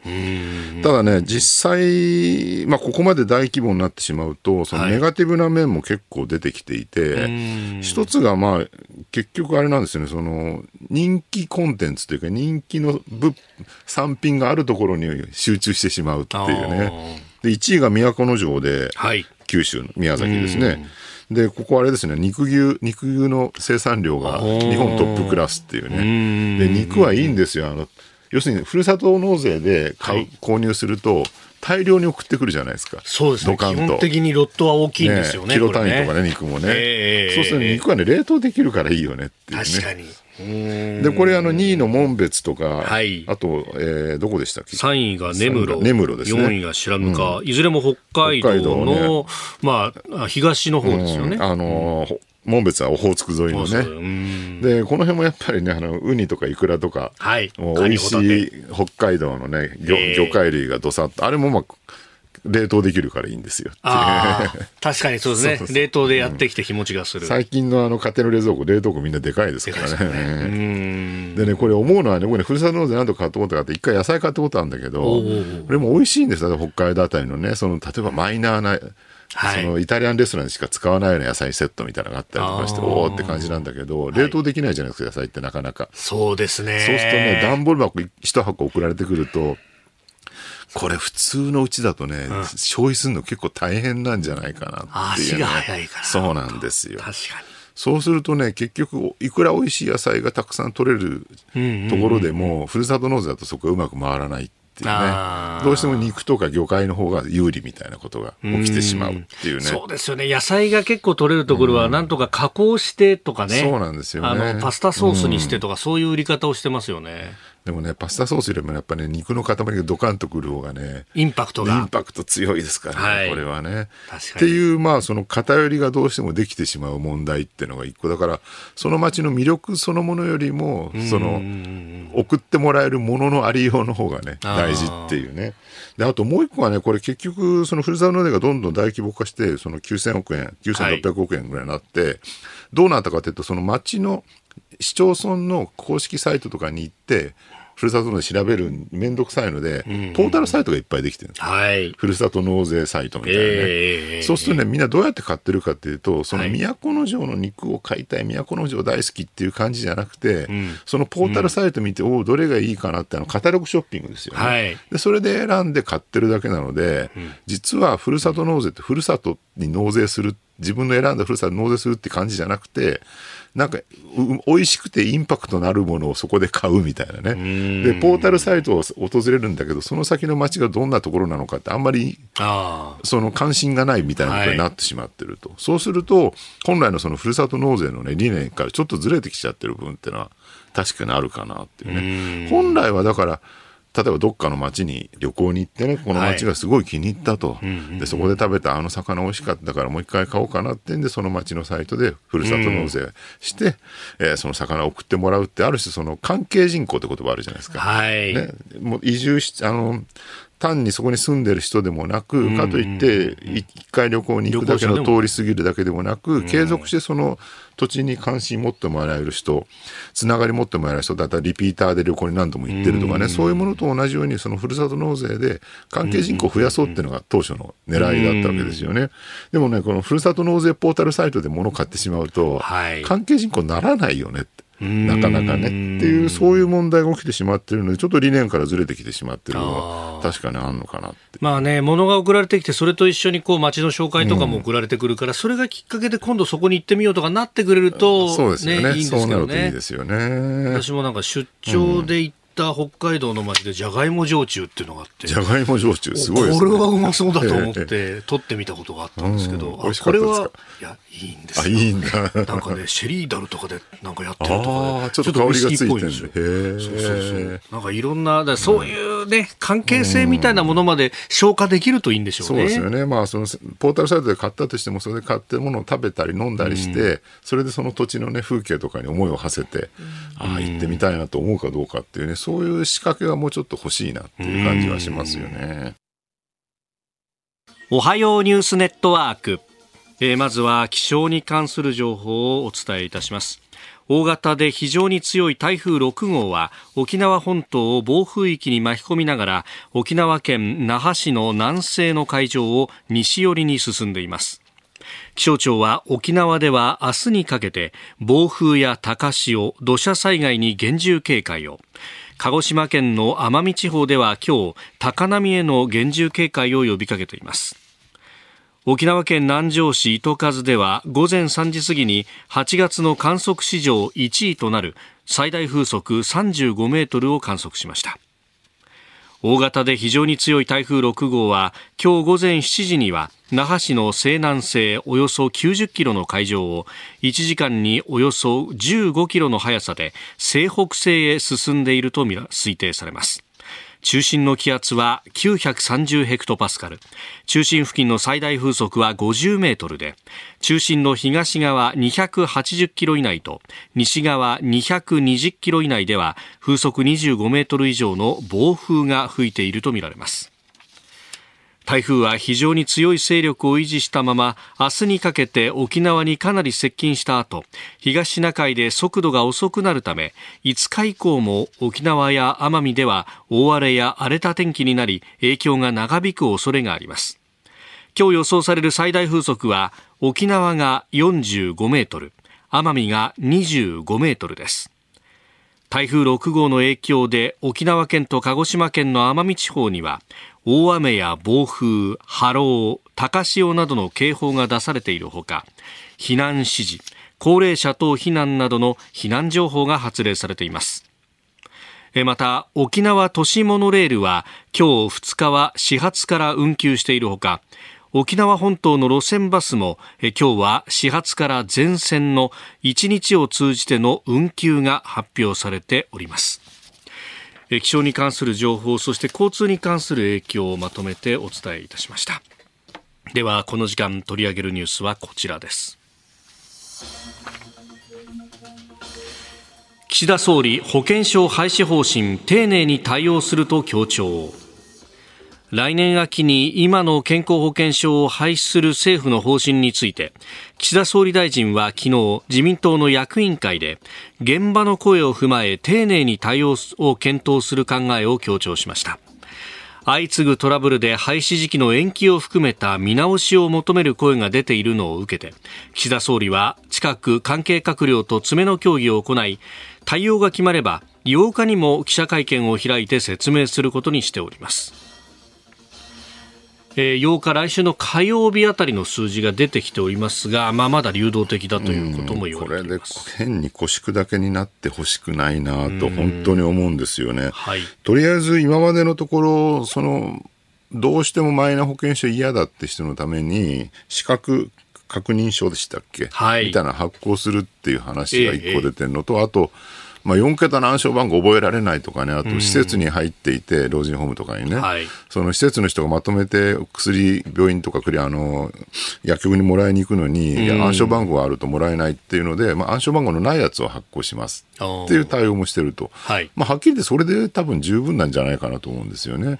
C: ただね、実際、まあ、ここまで大規模になってしまうと、そのネガティブな面も結構出てきていて、はい、一つがまあ、結局あれなんですよね、その、人気コンテンツというか、人気の物、産品があるところに集中してしまうっていうね。で、1位が都城で、はい、九州の宮崎ですね。で、ここあれですね、肉牛、肉牛の生産量が日本トップクラスっていうね。で、肉はいいんですよ。あの、要するに、ふるさと納税で買う、はい、購入すると、大量に送ってくるじゃないですか。
A: そうですね。基本的にロットは大きいんですよね。
C: ねキロ単位とかね、肉もね。えー、そうすると肉はね、冷凍できるからいいよねっていう、ね。
A: 確かに。
C: で、これあの2位の門別とか、はい、あと、えー、どこでしたっけ
A: ?3 位が根室。
C: 根室ですね。
A: 4位が白糠、うん、いずれも北海道の、ね、まあ、東の方ですよね。
C: うん、あのー、門別はオホーツク沿いのね。で、この辺もやっぱりね、あの、ウニとかイクラとか、はい、美味しい北海道のね、魚魚介類がどさっと、あれもまあ、冷凍できるからいいんですよ
A: 確かにそうですね。*laughs* 冷凍でやってきて日持ちがする、
C: うん、最近のあの家庭の冷蔵庫冷凍庫みんなでかいですからね。でね。これ思うのはね僕ねふるさと納税何とか買ったことがあって一回野菜買ったことあるんだけどこれも美味しいんです。よ北海道あたりのねその例えばマイナーなはい、そのイタリアンレストランでしか使わないような野菜セットみたいなのがあったりとかして、おおって感じなんだけど、冷凍できないじゃないですか、野菜ってなかなか。
A: そうですね。
C: そうするとね、段ボール箱一箱送られてくると、これ普通のうちだとね、うん、消費するの結構大変なんじゃないかなっていう、
A: ね、足が早いから。
C: そうなんですよ。
A: 確かに。
C: そうするとね、結局、いくら美味しい野菜がたくさん取れるところでも、ふるさと納税だとそこがうまく回らないっていうね。どうしても肉とか魚介の方が有利みたいなことが起きてしまうっていうね。う
A: そうですよね。野菜が結構取れるところは、なんとか加工してとかね。
C: そうなんですよね。
A: あの、パスタソースにしてとか、そういう売り方をしてますよね。
C: でもね、パスタソースよりもやっぱね、肉の塊がドカンとくる方がね、
A: インパクトが。
C: インパクト強いですからね、はい、これはね。っていう、まあ、その偏りがどうしてもできてしまう問題っていうのが一個だから、その街の魅力そのものよりも、その、送ってもらえるもののありようの方がね、大事っていうね。で、あともう一個はね、これ結局、そのふるさと納税がどんどん大規模化して、その9000億円、9600億円ぐらいになって、はい、どうなったかというと、その町の市町村の公式サイトとかに行って、ふるさと納税調べる面倒くさいので、うん。ポータルサイトがいっぱいできてるんです、はい、ふるさと納税サイトみたいなね、えー、そうするとね、みんなどうやって買ってるかっていうと、その都城の肉を買いたい、都城大好きっていう感じじゃなくて、うん、そのポータルサイト見て、おお、どれがいいかなってあの、カタログショッピングですよね、はい、で。それで選んで買ってるだけなので、うん、実はふるさと納税って、ふるさとに納税する、自分の選んだふるさと納税するって感じじゃなくて、なんか、美味しくてインパクトのあるものをそこで買うみたいなね。で、ポータルサイトを訪れるんだけど、その先の街がどんなところなのかってあんまり、その関心がないみたいなことになってしまってると。はい、そうすると、本来のそのふるさと納税のね、理念からちょっとずれてきちゃってる部分っていうのは、確かにあるかなっていうね。本来はだから、例えばどっかの町に旅行に行ってね、この町がすごい気に入ったと、はい、でそこで食べたあの魚美味しかったからもう一回買おうかなってんで、その町のサイトでふるさと納税して、うん、えー、その魚を送ってもらうって、ある種その関係人口って言葉あるじゃないですか。はい。ね、もう移住し、あの、単にそこに住んでる人でもなく、かといって、一回旅行に行くだけの通り過ぎるだけでもなく、継続してその土地に関心持ってもらえる人、つながり持ってもらえる人だったらリピーターで旅行に何度も行ってるとかね、そういうものと同じように、そのふるさと納税で関係人口を増やそうっていうのが当初の狙いだったわけですよね。でもね、このふるさと納税ポータルサイトで物を買ってしまうと、関係人口ならないよねって。なかなかねっていう、そういう問題が起きてしまっているので、ちょっと理念からずれてきてしまっているのは、確かにあるのかなって
A: まあね、物が送られてきて、それと一緒にこう街の紹介とかも送られてくるから、うん、それがきっかけで今度そこに行ってみようとかなってくれると、
C: そうですよね、
A: いいんですけどね。いいですよ
C: ね。
A: 私もなんか出張で行った北海道の町でじゃがいも焼酎っていうのがあって
C: じゃがいも焼酎すごい
A: です、ね、これはうまそうだと思って取ってみたことがあったんですけど、うん、これはいやいいんですよ。あい
C: いんだ。
A: なんかね *laughs* シェリーダルとかでなんかやってるとか
C: でちょっと香りがついてるんですよ。
A: そうそうそう。なんかいろんなだそういうね、関係性みたいなものまで消化できるといいんでしょうね、
C: そうですよね。まあそのポータルサイトで買ったとしてもそれで買ってるものを食べたり飲んだりして、うん、それでその土地のね風景とかに思いを馳せて、うん、ああ行ってみたいなと思うかどうかっていうねそういう仕掛けがもうちょっと欲しいなっていう感じはしますよね。
A: おはようニュースネットワーク。えー、まずは気象に関する情報をお伝えいたします。大型で非常に強い台風6号は沖縄本島を暴風域に巻き込みながら沖縄県那覇市の南西の海上を西寄りに進んでいます。気象庁は沖縄では明日にかけて暴風や高潮土砂災害に厳重警戒を。鹿児島県の奄美地方では今日高波への厳重警戒を呼びかけています。沖縄県南城市糸数では午前3時過ぎに8月の観測史上1位となる最大風速35メートルを観測しました。大型で非常に強い台風6号は今日午前7時には那覇市の西南西およそ90キロの海上を1時間におよそ15キロの速さで西北西へ進んでいると推定されます。中心の気圧は930ヘクトパスカル。中心付近の最大風速は50メートルで中心の東側280キロ以内と西側220キロ以内では風速25メートル以上の暴風が吹いているとみられます。台風は非常に強い勢力を維持したまま明日にかけて沖縄にかなり接近した後東シナ海で速度が遅くなるため5日以降も沖縄や奄美では大荒れや荒れた天気になり影響が長引く恐れがあります。今日予想される最大風速は沖縄が45メートル奄美が25メートルです。台風6号の影響で沖縄県と鹿児島県の奄美地方には大雨や暴風、波浪、高潮などの警報が出されているほか避難指示、高齢者等避難などの避難情報が発令されています。また沖縄都市モノレールは今日2日は始発から運休しているほか沖縄本島の路線バスも今日は始発から全線の1日を通じての運休が発表されております。気象に関する情報そして交通に関する影響をまとめてお伝えいたしました。ではこの時間取り上げるニュースはこちらです。岸田総理保険証廃止方針丁寧に対応すると強調。来年秋に今の健康保険証を廃止する政府の方針について岸田総理大臣は昨日自民党の役員会で現場の声を踏まえ丁寧に対応を検討する考えを強調しました。相次ぐトラブルで廃止時期の延期を含めた見直しを求める声が出ているのを受けて岸田総理は近く関係閣僚と詰めの協議を行い対応が決まれば8日にも記者会見を開いて説明することにしております。えー、8日、来週の火曜日あたりの数字が出てきておりますが、まあ、まだ流動的だということも言われていま
C: す、これで変に腰砕けになってほしくないなと、本当に思うんですよね。
A: はい、
C: とりあえず今までのところ、そのどうしてもマイナ保険証嫌だって人のために、資格確認書でしたっけ、
A: はい、
C: みたいな発行するっていう話が1個出てるのと、ええ、あと、まあ、4桁の暗証番号覚えられないとかね、あと施設に入っていて、老人ホームとかにね、はい、その施設の人がまとめて薬、病院とかあの薬局にもらいに行くのに、暗証番号があるともらえないっていうので、まあ、暗証番号のないやつを発行します。っていう対応もしてると、
A: はい、
C: まあ、はっきり言ってそれで多分十分なんじゃないかなと思うんですよね。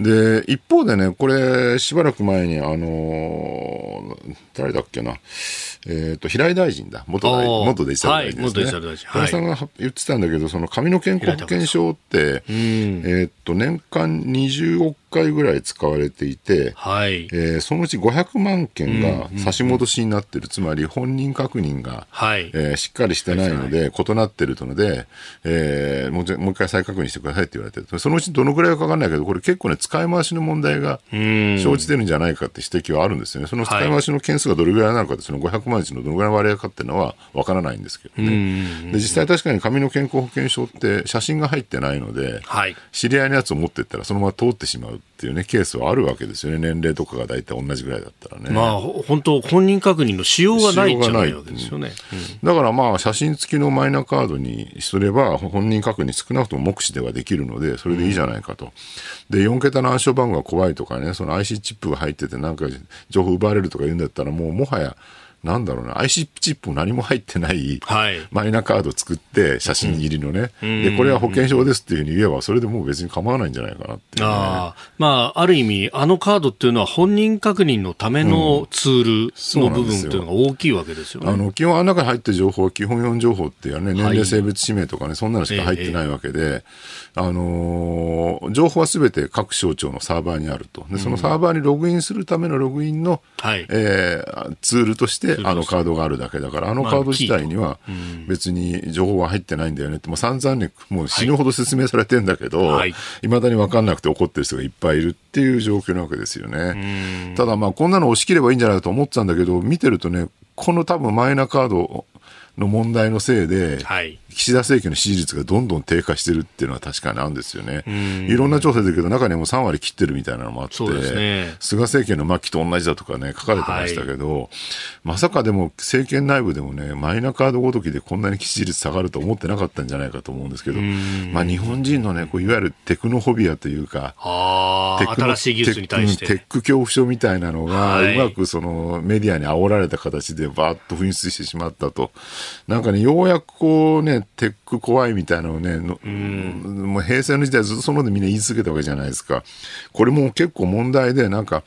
C: で、一方でね、これ、しばらく前に、あの誰だっけな、えっ、ー、と、平井大臣だ。元大元デジタル大臣ですね。はい、元デジタル大臣。平井さんが言ってたんだけど、その紙の健康保険証って、えー、っと、年間20億回ぐらい使われていて、
A: はい、
C: えー、そのうち500万件が差し戻しになってる、つまり本人確認が、
A: はい。
C: えー、しっかりしてないので、異なってるので、えー、もうもう一回再確認してくださいって言われてる、そのうちどのぐらいか分かんないけど、これ結構ね、使い回しの問題が生じてるんじゃないかって指摘はあるんですよね。その使い回しの件数がどれぐらいなのかって、その500万人のどのぐらいの割合かっていうのは分からないんですけどね。で実際確かに紙の健康保険証って写真が入ってないので、
A: はい、
C: 知り合いのやつを持ってったらそのまま通ってしまうっていうね、ケースはあるわけですよね。年齢とかが大体同じぐらいだったらね。
A: まあ、本当本人確認のしようがないんじゃないわけですよね。
C: うん、だからまあ、写真付きのマイナカードにすれば、本人確認少なくとも目視ではできるので、それでいいじゃないかと。で、4桁の暗証番号が怖いとかね、その IC チップが入っててなんか情報奪われるとか言うんだったら、もうもはや、なんだろうな、IC チップも何も入ってない、マイナカード作って、写真入りのね、うん、で、これは保険証ですっていうふうに言えば、それでもう別に構わないんじゃないかなっていう、ね、あ
A: まあ、ある意味、あのカードっていうのは本人確認のためのツールの部分っていうのが大きいわけですよね。
C: あの基本、あの中に入ってる情報は基本4情報っていうね、年齢、性別、氏名とかね、そんなのしか入ってないわけで、あのー、情報はすべて各省庁のサーバーにあると。で、そのサーバーにログインするためのログインの、はい、えー、ツールとしてあのカードがあるだけだから、あのカード自体には別に情報は入ってないんだよねって、もう散々ね、もう死ぬほど説明されてんだけど、はい、未だに分かんなくて怒ってる人がいっぱいいるっていう状況なわけですよね。ただまあ、こんなの押し切ればいいんじゃないかと思ってたんだけど、見てるとね、この多分マイナカードの問題のせいで、はい、岸田政権の支持率がどんどん低下してるっていうのは確かにあるんですよね。いろんな調査だけど、中にも3割切ってるみたいなのもあって、ね、菅政権の末期と同じだとかね、書かれてましたけど、はい、まさかでも政権内部でもね、マイナカードごときでこんなに支持率下がると思ってなかったんじゃないかと思うんですけど、まあ日本人のね、こういわゆるテクノフォビアというか、
A: テク新しい技術に対して。
C: テック恐怖症みたいなのが、はい、うまくそのメディアに煽られた形でバーッと噴出してしまったと。なんかね、ようやくこうね、テック怖いみたいなのをね、のもう平成の時代ずっとそのでみんな言い続けたわけじゃないですか。これも結構問題で、なんか、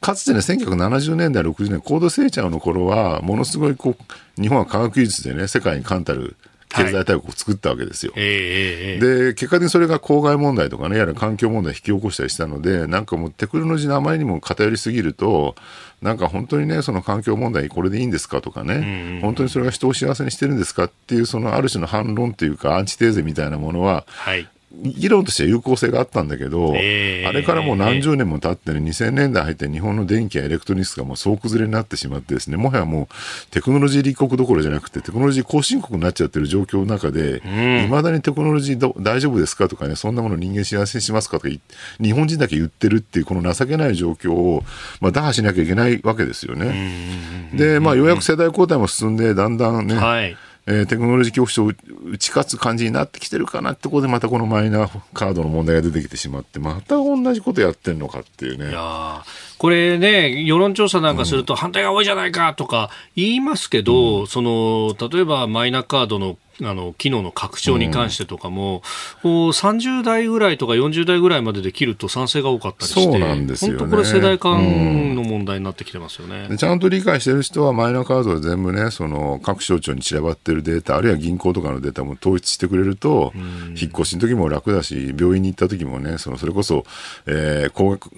C: かつてね、1970年代、60年、高度成長の頃は、ものすごいこう、日本は科学技術でね、世界に冠たる経済大国を作ったわけですよ。はい、で、結果的にそれが公害問題とかね、やはり環境問題を引き起こしたりしたので、なんかもうテクノロジーのあまりにも偏りすぎると、なんか本当にね、その環境問題これでいいんですかとかね、本当にそれが人を幸せにしてるんですかっていう、そのある種の反論というか、アンチテーゼみたいなものは、はい、議論としては有効性があったんだけど、えー、あれからもう何十年も経ってね、2000年代入って日本の電気やエレクトロニクスがもう総崩れになってしまってですね、もはやもうテクノロジー立国どころじゃなくて、テクノロジー後進国になっちゃってる状況の中で、いまだにテクノロジー大丈夫ですかとかね、そんなもの人間幸せにしますかとか、日本人だけ言ってるっていう、この情けない状況を、まあ、打破しなきゃいけないわけですよね。で、まあ、ようやく世代交代も進んで、だんだんね、はいえー、テクノロジー恐怖症を打ち勝つ感じになってきてるかなってことでまたこのマイナカードの問題が出てきてしまってまた同じことやってるのかっていうね。いや
A: これね、世論調査なんかすると反対が多いじゃないかとか言いますけど、うん、その例えばマイナカードのあの機能の拡張に関してとかも、うん、30代ぐらいとか40代ぐらいまでで切ると賛成が多かったりして、そうなんですよ、ね、本当これ世代間の問題になってきてますよね、
C: うん、ちゃんと理解してる人はマイナカードで全部ね、その各省庁に散らばってるデータ、あるいは銀行とかのデータも統一してくれると、うん、引っ越しの時も楽だし、病院に行った時もね、そのそれこそ、えー、高額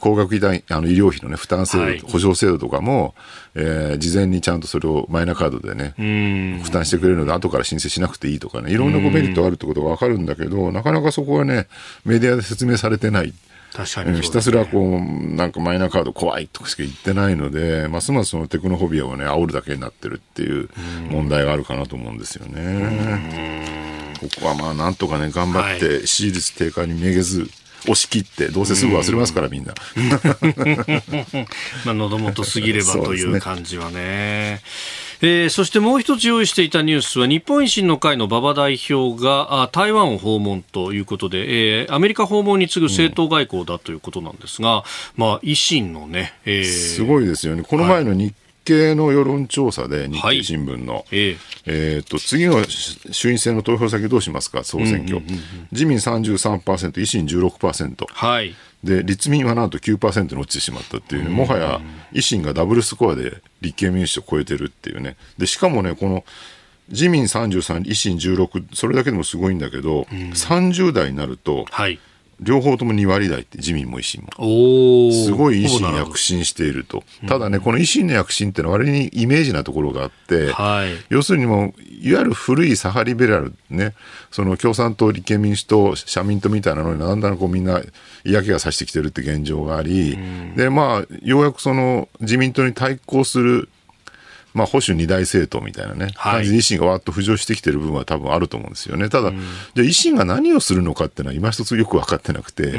C: 高額医あの医療費の、ね、負担制度、はい、制度とかも、えー、事前にちゃんとそれをマイナカードでね、負担してくれるので、後から申請しなくていいとかね、いろんなメリットがあるってことがわかるんだけど、なかなかそこはね、メディアで説明されてない。確かに、ね、ひたすらこう、なんかマイナカード怖いとかしか言ってないので、ますますそのテクノフォビアをね、煽るだけになってるっていう問題があるかなと思うんですよね。ここはまあなんとかね、頑張って支持率低下にめげず、押し切って、どうせすぐ忘れますから、みんな。*laughs*
A: まあ、喉元すぎればという感じはね。えー、そしてもう一つ用意していたニュースは日本維新の会の馬場代表が台湾を訪問ということで、えー、アメリカ訪問に次ぐ政党外交だということなんですが、うん、まあ、維新のね、
C: えー、すごいですよね。この前の日経の世論調査で、日経新聞の、はい、え。ー、えー、と次の衆院選の投票先どうしますか、総選挙、うんうんうんうん、自民33%、維新16%、はい、で立民はなんと9%に落ちてしまったっていう、ね、もはや維新がダブルスコアで立憲民主を超えてるっていうね、でしかもね、この自民33、維新16、それだけでもすごいんだけど、うん、30代になると、はい両方とも2割台って自民も維新も。すごい維新躍進していると。ただね、この維新の躍進ってのは割にイメージなところがあって、はい、要するにもう、いわゆる古いサハリベラルね、その共産党、立憲民主党、社民党みたいなのにだんだんこうみんな嫌気がさしてきてるって現状があり、で、まあ、ようやくその自民党に対抗するまあ、保守二大政党みたいなね、感じで維新がわっと浮上してきてる部分は多分あると思うんですよね。ただ、じゃあ維新が何をするのかっていうのは今一つよく分かってなくて、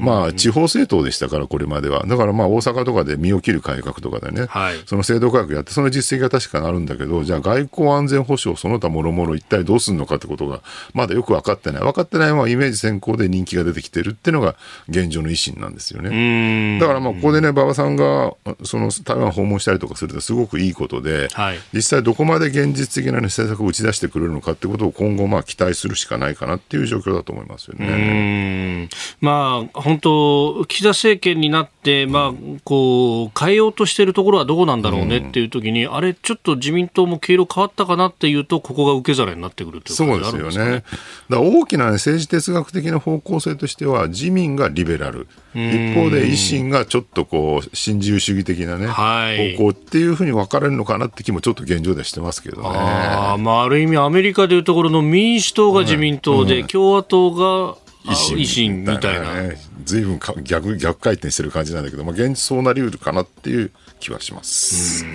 C: まあ、地方政党でしたから、これまでは。だからまあ、大阪とかで身を切る改革とかでね、はい、その制度改革やって、その実績が確かにあるんだけど、じゃあ外交安全保障その他もろもろ一体どうするのかってことが、まだよく分かってない。分かってないままイメージ先行で人気が出てきてるっていうのが現状の維新なんですよね。だからまあ、ここでね、馬場さんが、その台湾訪問したりとかするとすごくいいことで、はい、実際どこまで現実的な、ね、政策を打ち出してくれるのかってことを今後まあ期待するしかないかなっていう状況だと思いますよね。
A: まあ、本当、岸田政権になって、まあ、こう、変えようとしているところはどこなんだろうねっていうときに、あれ、ちょっと自民党も毛色変わったかなっていうと、ここが受け皿になってくるという
C: ことですよね。だ大きな、ね、政治哲学的な方向性としては、自民がリベラル、一方で維新がちょっとこう、新自由主義的なね、はい、方向っていうふうに分かれるのかなって気もちょっと現状でしてますけどね。
A: あまあ、ある意味、アメリカでいうところの民主党が自民党で、うん、共和党が維新維新みたいな。ね、
C: ずいぶん逆逆回転してる感じなんだけど、まあ、現実そうなりうるかなっていう気はします。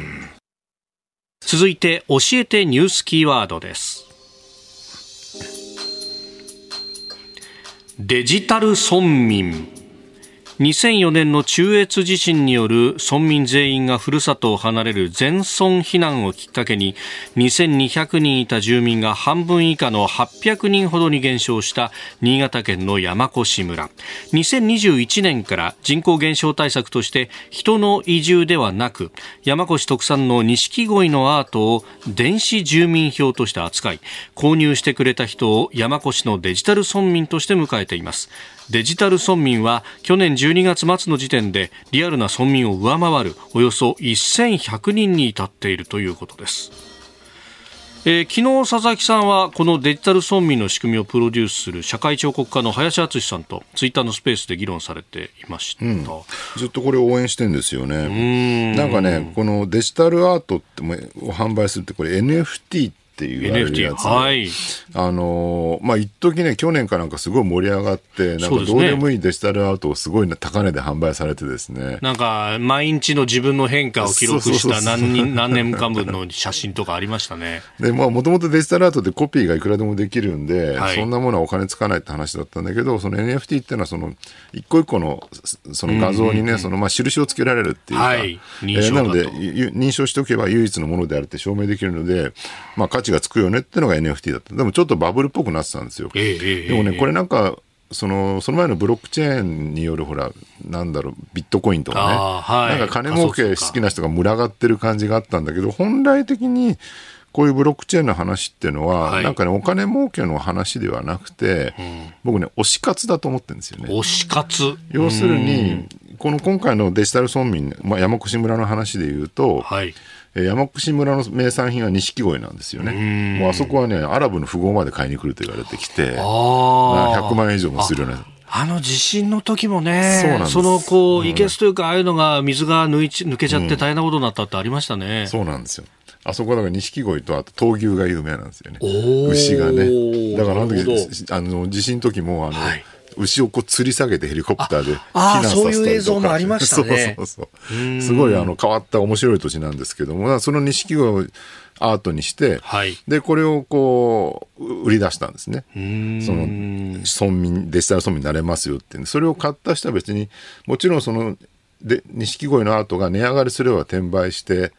A: 続いて、教えてニュースキーワードです。デジタル村民。2004年の中越地震による村民全員がふるさとを離れる全村避難をきっかけに2200人いた住民が半分以下の800人ほどに減少した新潟県の山古志村。2021年から人口減少対策として人の移住ではなく山古志特産の錦鯉のアートを電子住民票として扱い購入してくれた人を山古志のデジタル村民として迎えています。デジタル村民は去年12月末の時点でリアルな村民を上回るおよそ1100人に至っているということです。えー、昨日佐々木さんはこのデジタル村民の仕組みをプロデュースする社会彫刻家の林敦さんとツイッターのスペースで議論されていました、うん、
C: ずっとこれを応援してるんですよね。なんかねこのデジタルアートっても販売するってこれ NFT っていうやつで、はい、あのまあ一時ね去年かなんかすごい盛り上がってなんかどうでもいいデジタルアートをすごい高値で販売されてですね。
A: なんか毎日の自分の変化を記録した何人何年間分の写真とかありましたね。*laughs*
C: でまあもともとデジタルアートってコピーがいくらでもできるんで、はい、そんなものはお金つかないって話だったんだけどその NFT っていうのはその一個一個のその画像にね、そのまあ印をつけられるっていうか、はい、認証、えー、なので認証しておけば唯一のものであるって証明できるので、まあ、価値がつくよねってのが NFT だった。でもちょっとバブルっぽくなってたんですよ。えー、でもね、これなんか、そのその前のブロックチェーンによるほらなんだろうビットコインとかね、はい、なんか金儲け好きな人が群がってる感じがあったんだけど本来的にこういうブロックチェーンの話っていうのは、はい、なんかねお金儲けの話ではなくて、うん、僕ね推し活だと思ってるんですよね。
A: 推し活。
C: 要するにこの今回のデジタル村民、まあ、山越村の話で言うと、はい山口村の名産品は錦鯉なんですよね。もうあそこはね、アラブの富豪まで買いに来ると言われてきて、100万円以上もするような。
A: あの地震の時もね、そのこう、いけすというか、ああいうのが水が抜い抜けちゃって大変なことになったってありましたね。
C: うん、そうなんですよ。あそこだから錦鯉とあと闘牛が有名なんですよね。牛がね。だからあの時、あの地震の時もあの、はい牛をこう吊り下げてヘリコプターで避難させたりとか。そういう映像もありましたね。そうそうそう。すごいあの変わった面白い土地なんですけども、その錦鯉をアートにして、はい、で、これをこう、売り出したんですね。その、村民、デジタル村民になれますよって、それを買った人は別に、もちろんその、で錦鯉のアートが値上がりすれば転売してっ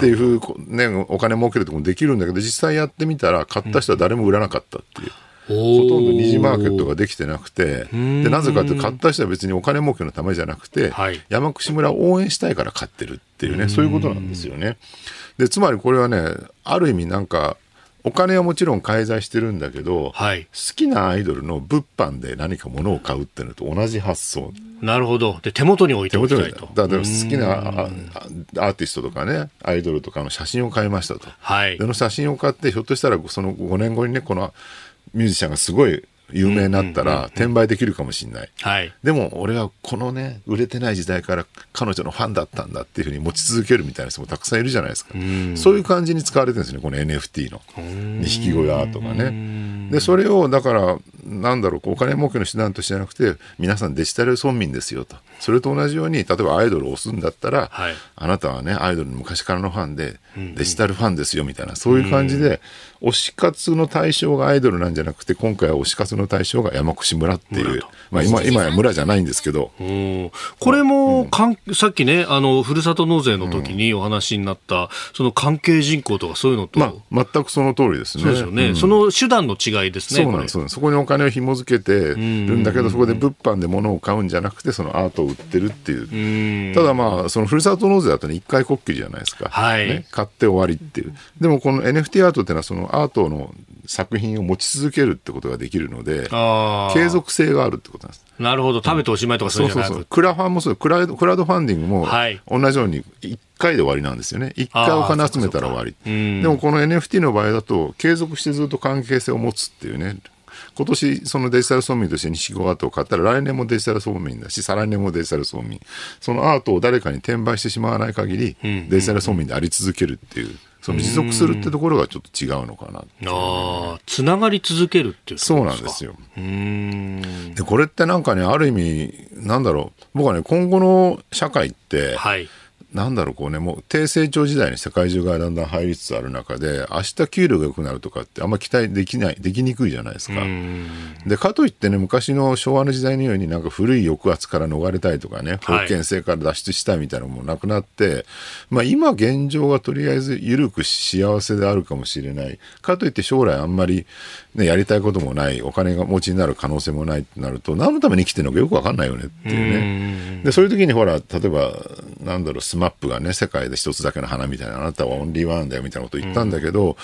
C: ていうふう、ね、お金儲けるとこもできるんだけど実際やってみたら買った人は誰も売らなかったっていう。ほとんど二次マーケットができてなくて、でなぜかというと、買った人は別にお金儲けのためじゃなくて、はい、山口村を応援したいから買ってるっていうね、そういうことなんですよね。でつまりこれはね、ある意味なんか、お金はもちろん介在してるんだけど、はい、好きなアイドルの物販で何か物を買うっていうのと同じ発想。
A: なるほど。で、手元に置いておきたいと。
C: だから好きなアーティストとかね、アイドルとかの写真を買いましたと。はい。その写真を買って、ひょっとしたらその5年後にね、このミュージシャンがすごい有名になったら転売できるかもしれない、はい、でも俺はこのね売れてない時代から彼女のファンだったんだっていうふうに持ち続けるみたいな人もたくさんいるじゃないですか、そういう感じに使われてるんですねこの NFT の。錦鯉アートがね。でそれをだからなんだろう、お金儲けの手段としてじゃなくて、皆さんデジタル村民ですよと。それと同じように、例えばアイドルを押すんだったら、はい、あなたはね、アイドルの昔からのファンで、デジタルファンですよみたいな、そういう感じで、推し活の対象がアイドルなんじゃなくて、今回は推し活の対象が山越村っていう、まあ今、今や村じゃないんですけど。
A: これもかん、さっきね、あの、ふるさと納税の時にお話になった、その関係人口とかそういうのと。ま
C: あ、全くその通りですね。
A: そうですよね。その手段の違いですね。
C: そうなんです。そこにお金を紐付けてるんだけど、そこで物販で物を買うんじゃなくて、そのアートを売ってるっていう。ただまあ、そのふるさと納税だとね、一回こっきりじゃないですか。はい。ね、買って終わりっていう。でもこの NFT アートっていうのは、そのアートの作品を持ち続けるってことができるので、継続性があるってことなんです。
A: なるほど、食べておしまいとかそうそうそう
C: クラファンもそう。クラ、クラウドファンディングも同じように1回で終わりなんですよね。1回お金集めたら終わり。でもこの NFT の場合だと、継続してずっと関係性を持つっていうね、今年そのデジタル村民として錦鯉アートを買ったら来年もデジタル村民だし再来年もデジタル村民そのアートを誰かに転売してしまわない限り、デジタル村民であり続けるっていうその持続するってところがちょっと違うのかな、ね、
A: ああつながり続けるっていう
C: そうなんですよ。でこれってなんかねある意味なんだろう。僕はね今後の社会って、はいなんだろう、こうね、もう低成長時代に世界中がだんだん入りつつある中で、明日給料が良くなるとかってあんま期待できない、できにくいじゃないですか。で、かといってね、昔の昭和の時代のようになんか古い抑圧から逃れたいとかね、封建制から脱出したいみたいなのもなくなって、はい、まあ今現状がとりあえず緩く幸せであるかもしれない。かといって将来あんまりね、やりたいこともない、お金が持ちになる可能性もないってなると、何のために生きてるのかよくわかんないよねっていうね。で、そういう時にほら、例えば、なんだろう、スマップがね、世界で一つだけの花みたいな、あなたはオンリーワンだよみたいなこと言ったんだけど、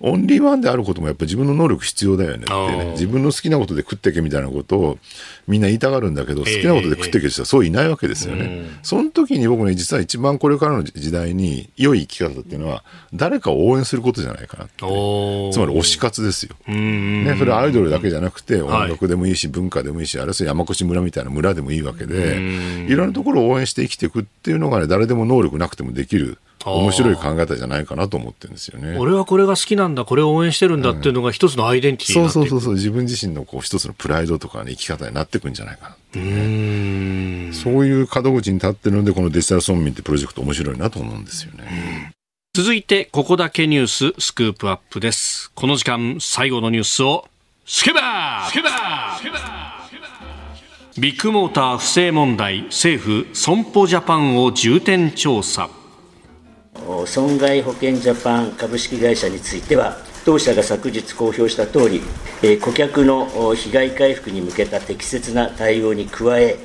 C: オンリーワンであることもやっぱ自分の能力必要だよねってね、自分の好きなことで食ってけみたいなことをみんな言いたがるんだけど、好きなことで食ってける人はそういないわけですよね。その時に僕ね、実は一番これからの時代に良い生き方っていうのは、誰かを応援することじゃないかなって、ね、つまり推し活ですよ。ね、それはアイドルだけじゃなくて、音楽でもいいし、文化でもいいし、あるいは山古志村みたいな村でもいいわけで、いろんなところを応援して生きていくっていうのがね、誰でも能力なくてもできる。面白い考え方じゃないかなと思ってるんですよね。
A: 俺はこれが好きなんだ、これを応援してるんだっていうのが一つのアイデンティティ
C: になってそうそうそう、自分自身のこう一つのプライドとか、ね、生き方になっていくんじゃないかなっていう、ね、そういう門口に立ってるので、このデジタル村民ってプロジェクト面白いなと思うんですよね。
A: 続いて、ここだけニューススクープアップです。この時間、最後のニュースをスケバースケバースケバービッグモーター不正問題政府損保ジャパンを重点調査
D: 損害保険ジャパン株式会社については当社が昨日公表したとおり顧客の被害回復に向けた適切な対応に加え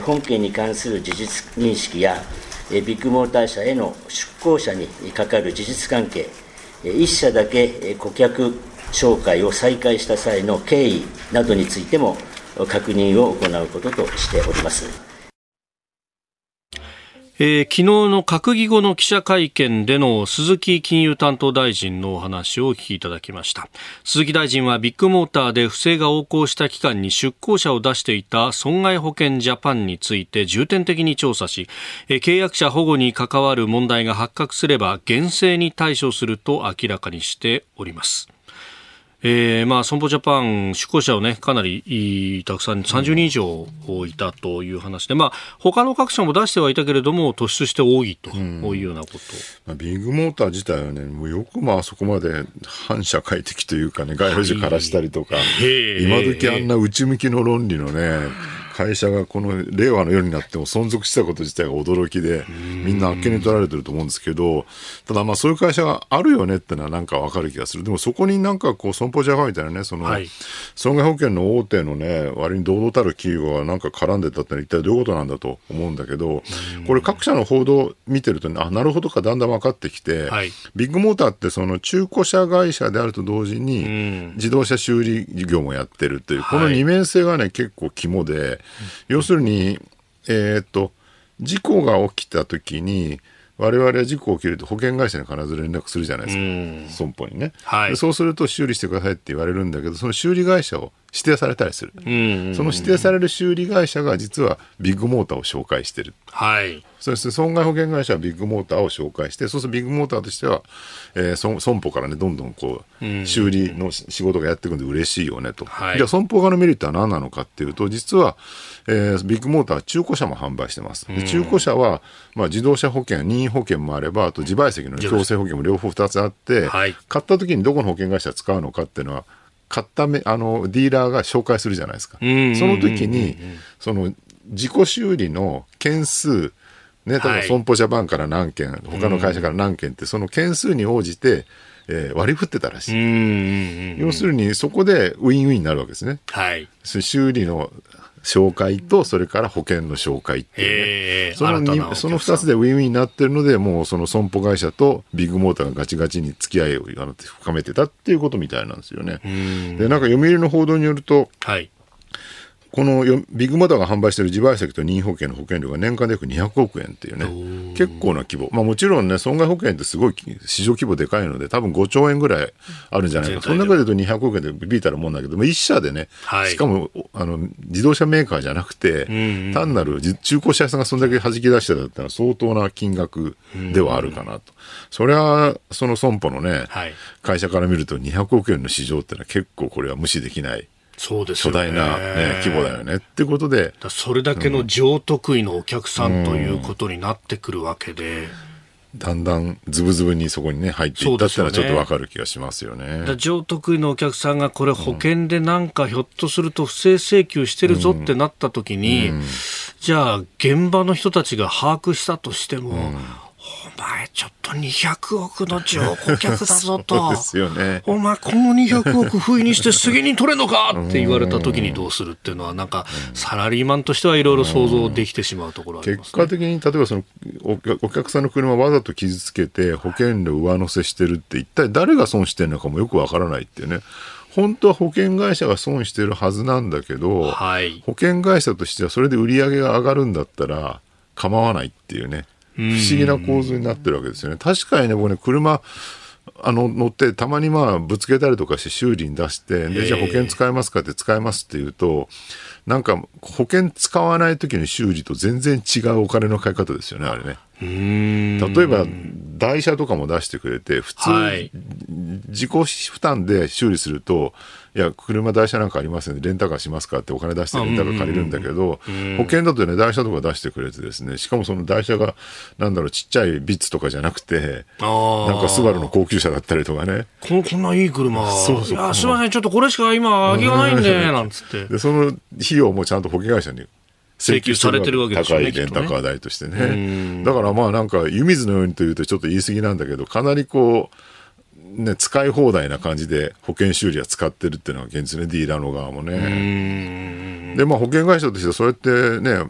D: 本件に関する事実認識やビッグモーター社への出向者にかかる事実関係1社だけ顧客紹介を再開した際の経緯などについても確認を行うこととしております。
A: えー、昨日の閣議後の記者会見での鈴木金融担当大臣のお話をお聞きいただきました。鈴木大臣はビッグモーターで不正が横行した期間に出向者を出していた損害保険ジャパンについて重点的に調査し、えー、契約者保護に関わる問題が発覚すれば厳正に対処すると明らかにしております。えー、まあ損保ジャパン出向者をねかなりたくさん30人以上いたという話で、まあ他の各社も出してはいたけれども突出して多いというようなこと、
C: まあ、ビッグモーター自体はねもうよくまあそこまで反社会的というかね街路樹枯らしたりとか、はい、今時あんな内向きの論理のね会社がこの令和の世になっても存続したこと自体が驚きで、みんなあっけに取られてると思うんですけど、ただまあそういう会社があるよねってのはなんかわかる気がする。でもそこになんかこう損保ジャパンみたいなね、その、損害保険の大手のね、割に堂々たる企業がなんか絡んでたってのは一体どういうことなんだと思うんだけど、これ各社の報道見てると、ね、あ、なるほどかだんだん分かってきて、はい、ビッグモーターってその中古車会社であると同時に、自動車修理業もやってるという、この二面性がね、結構肝で、要するに、えー、っと、事故が起きた時に、我々は事故起きると保険会社に必ず連絡するじゃないですか、損保にね、はい、そうすると修理してくださいって言われるんだけど、その修理会社を指定されたりする、その指定される修理会社が実はビッグモーターを紹介してる、
A: はい、
C: そして損害保険会社はビッグモーターを紹介してそうするとビッグモーターとしては、えー、損保からねどんどんこう修理の仕事がやっていくんで嬉しいよねと、はい、じゃあ損保側のメリットは何なのかっていうと実は、えー、ビッグモーターは中古車も販売してます。で中古車は、まあ、自動車保険任意保険もあればあと自賠責の強制保険も両方2つあって、はい、買った時にどこの保険会社使うのかっていうのは買っためあのディーラーが紹介するじゃないですか。その時にその自己修理の件数ね、例えば損保ジャパンから何件、はい、他の会社から何件って、その件数に応じて、えー、割り振ってたらしい。要するに、そこでウィンウィンになるわけですね。
A: はい。
C: 修理の紹介と、それから保険の紹介っていうね。そのその2つでウィンウィンになってるので、もうその損保会社とビッグモーターがガチガチに付き合いを深めてたっていうことみたいなんですよね。で、なんか読売の報道によると、
A: はい。
C: このビッグモーターが販売している自賠責と任意保険の保険料が年間で約200億円っていうね、結構な規模、まあ、もちろんね、損害保険ってすごい市場規模でかいので、多分5兆円ぐらいあるんじゃないか、その中で言うと200億円でビビたるもんだけど、1社でね、はい、しかもあの自動車メーカーじゃなくて、単なる中古車屋さんがそんだけ弾き出してたってのは相当な金額ではあるかなと。それはその損保のね、はい、会社から見ると200億円の市場ってのは結構これは無視できない。
A: そうです
C: 巨大な、ね、規模だよねってことで。
A: それだけの上得意のお客さんということになってくるわけで。
C: だんだんズブズブにそこにね入っていったってのはちょっとわかる気がしますよね。
A: ね。上得意のお客さんがこれ保険でなんかひょっとすると不正請求してるぞってなった時に、うん。うん、じゃあ現場の人たちが把握したとしても、前ちょっと200億の上顧客だぞと。
C: ですよね。
A: お前この200億不意にして次に取れんのかって言われた時にどうするっていうのはなんかサラリーマンとしてはいろいろ想像できてしまうところ、
C: ね、結果的に例えばそのお客さんの車わざと傷つけて保険料上乗せしてるって一体誰が損してるのかもよくわからないっていうね。本当は保険会社が損してるはずなんだけど、はい、保険会社としてはそれで売り上げが上がるんだったら構わないっていうね。不思議な構図になってるわけですよね。確かにね、僕ね、車、あの乗ってたまにまあぶつけたりとかして修理に出してでじゃあ保険使えますかって使えますって言うとなんか保険使わない時の修理と全然違うお金のかけ方ですよねあれね。例えば台車とかも出してくれて普通、はい、自己負担で修理するといや、車台車なんかありません、ね、レンタカーしますかってお金出してレンタカー借りるんだけど、保険だとね、台車とか出してくれてですね、しかもその台車が、なんだろう、ちっちゃいビッツとかじゃなくて、なんかスバルの高級車だったりとかね。
A: ここんないい車。そうそう。いや、すみません、ちょっとこれしか今、空きがないんで、なんつって。
C: で、その費用もちゃんと保険会社に
A: 請求されてるわけです
C: ね。高いレンタカー代としてね。だからまあなんか湯水のようにというとちょっと言い過ぎなんだけど、かなりこう、ね、使い放題な感じで保険修理は使ってるっていうのが現実ね、ディーラーの側もね。で、まあ保険会社としてはそうやってね、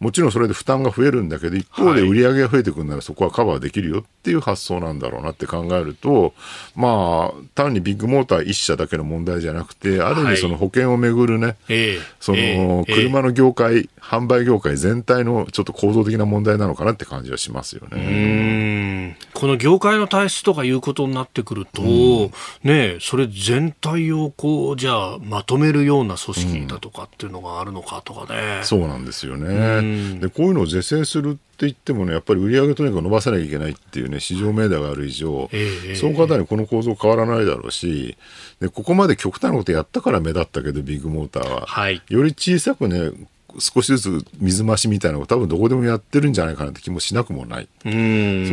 C: もちろんそれで負担が増えるんだけど、一方で売り上げが増えてくるならそこはカバーできるよっていう発想なんだろうなって考えると、まあ、単にビッグモーター一社だけの問題じゃなくて、ある意味その保険をめぐるね、はい、その車の業界、えー、販売業界全体のちょっと構造的な問題なのかなって感じはしますよ
A: ね。この業界の体質とかいうことになってくると、うん、ねそれ全体をこう、じゃあまとめるような組織だとかっていうのがあるのかとかね。
C: うん、そうなんですよね。でこういうのを是正するって言ってもねやっぱり売り上げとにかく伸ばさなきゃいけないっていうね市場命題がある以上、えー、その方にこの構造変わらないだろうしでここまで極端なことやったから目立ったけどビッグモーターは、はい、より小さくね少しずつ水増しみたいなのを多分どこでもやってるんじゃないかなって気もしなくもない。そう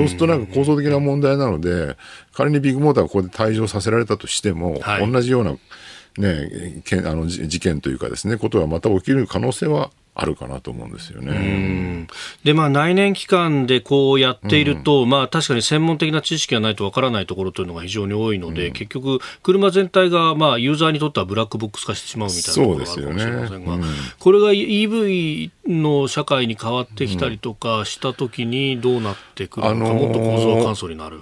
C: するとなんか構造的な問題なので、仮にビッグモーターがここで退場させられたとしても、はい、同じようなね、けあの事件というかですね、ことはまた起きる可能性はあるかなと思うんですよね。
A: で、まあ、内燃機関でこうやっていると、うん、まあ、確かに専門的な知識がないとわからないところというのが非常に多いので、うん、結局、車全体が、まあ、ユーザーにとってはブラックボックス化してしまうみたいなところがあるかもしれませんが、ねうん、これが EV の社会に変わってきたりとかしたときにどうなってくるのか、もっと構造簡素になる。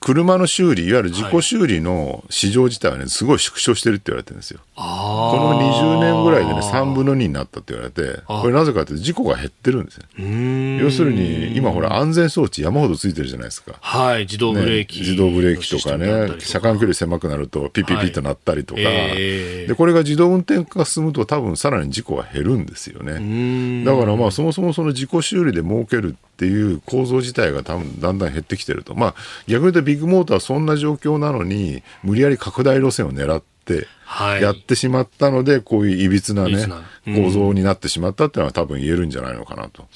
C: 車の修理、いわゆる自己修理の市場自体はね、すごい縮小してるって言われてるんですよ。この20年ぐらいでね、3分の2になったって言われて、これなぜかというと事故が減ってるんですよ。要するに、今ほら安全装置山ほどついてるじゃないですか。
A: はい、自動ブレーキ、
C: ね、自動ブレーキとかね、車間距離狭くなるとピッピッピッとなったりとか、はいえ。ー、で、これが自動運転化が進むと多分さらに事故が減るんですよね。だからまあそもそもその自己修理で儲けるっていう構造自体が多分だんだん減ってきてると。まあ逆に言うとビッグモーターはそんな状況なのに、無理やり拡大路線を狙って、やってしまったので、こういういびつなね、構造になってしまったっていうのは多分言えるんじゃないのかなと。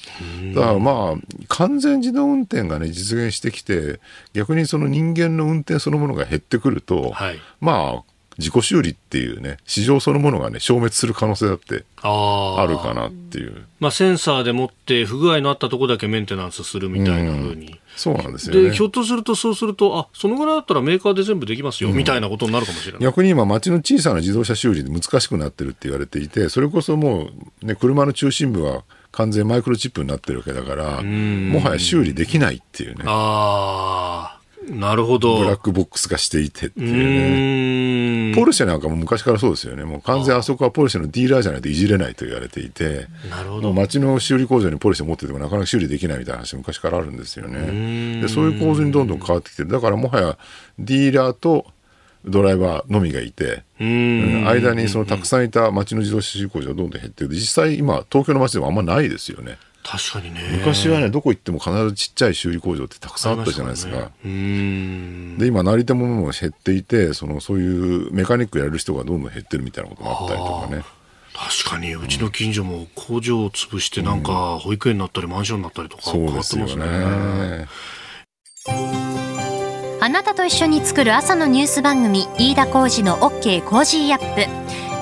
C: だからまあ、完全自動運転がね、実現してきて、逆にその人間の運転そのものが減ってくると、はい、まあ、自己修理っていうね、市場そのものがね、消滅する可能性だってあるかなっていう。
A: まあ、センサーでもって不具合のあったところだけメンテナンスするみたいなふうに。
C: そうなんですよ、ね、
A: で、ひょっとするとそうすると、あ、そのぐらいだったらメーカーで全部できますよ、うん、みたいなことになるかもしれない。
C: 逆に今、街の小さな自動車修理で難しくなってるって言われていて、それこそもう、ね、車の中心部は完全マイクロチップになってるわけだから、もはや修理できないっていうね。
A: ああ。なるほど。
C: ブラックボックス化していてっていうね。ポルシェなんかも昔からそうですよね。もう完全あそこはポルシェのディーラーじゃないといじれないと言われていて、
A: なるほど。
C: 街の修理工場にポルシェ持っててもなかなか修理できないみたいな話昔からあるんですよね。でそういう構図にどんどん変わってきて、だからもはやディーラーとドライバーのみがいて、間にそのたくさんいた街の自動車修理工場がどんどん減ってる。実際今東京の街でもあんまないですよね。
A: 確かにね。
C: 昔はねどこ行っても必ずちっちゃい修理工場ってたくさんあったじゃないですか、ね、で今成り手もも減っていてそのそういうメカニックやる人がどんどん減ってるみたいなこともあったりとかね。
A: 確かに。うちの近所も工場を潰してなんか保育園になったりマンションになったりとか変わってますね,、ね。
B: あなたと一緒に作る朝のニュース番組飯田浩二の OK コージーアップ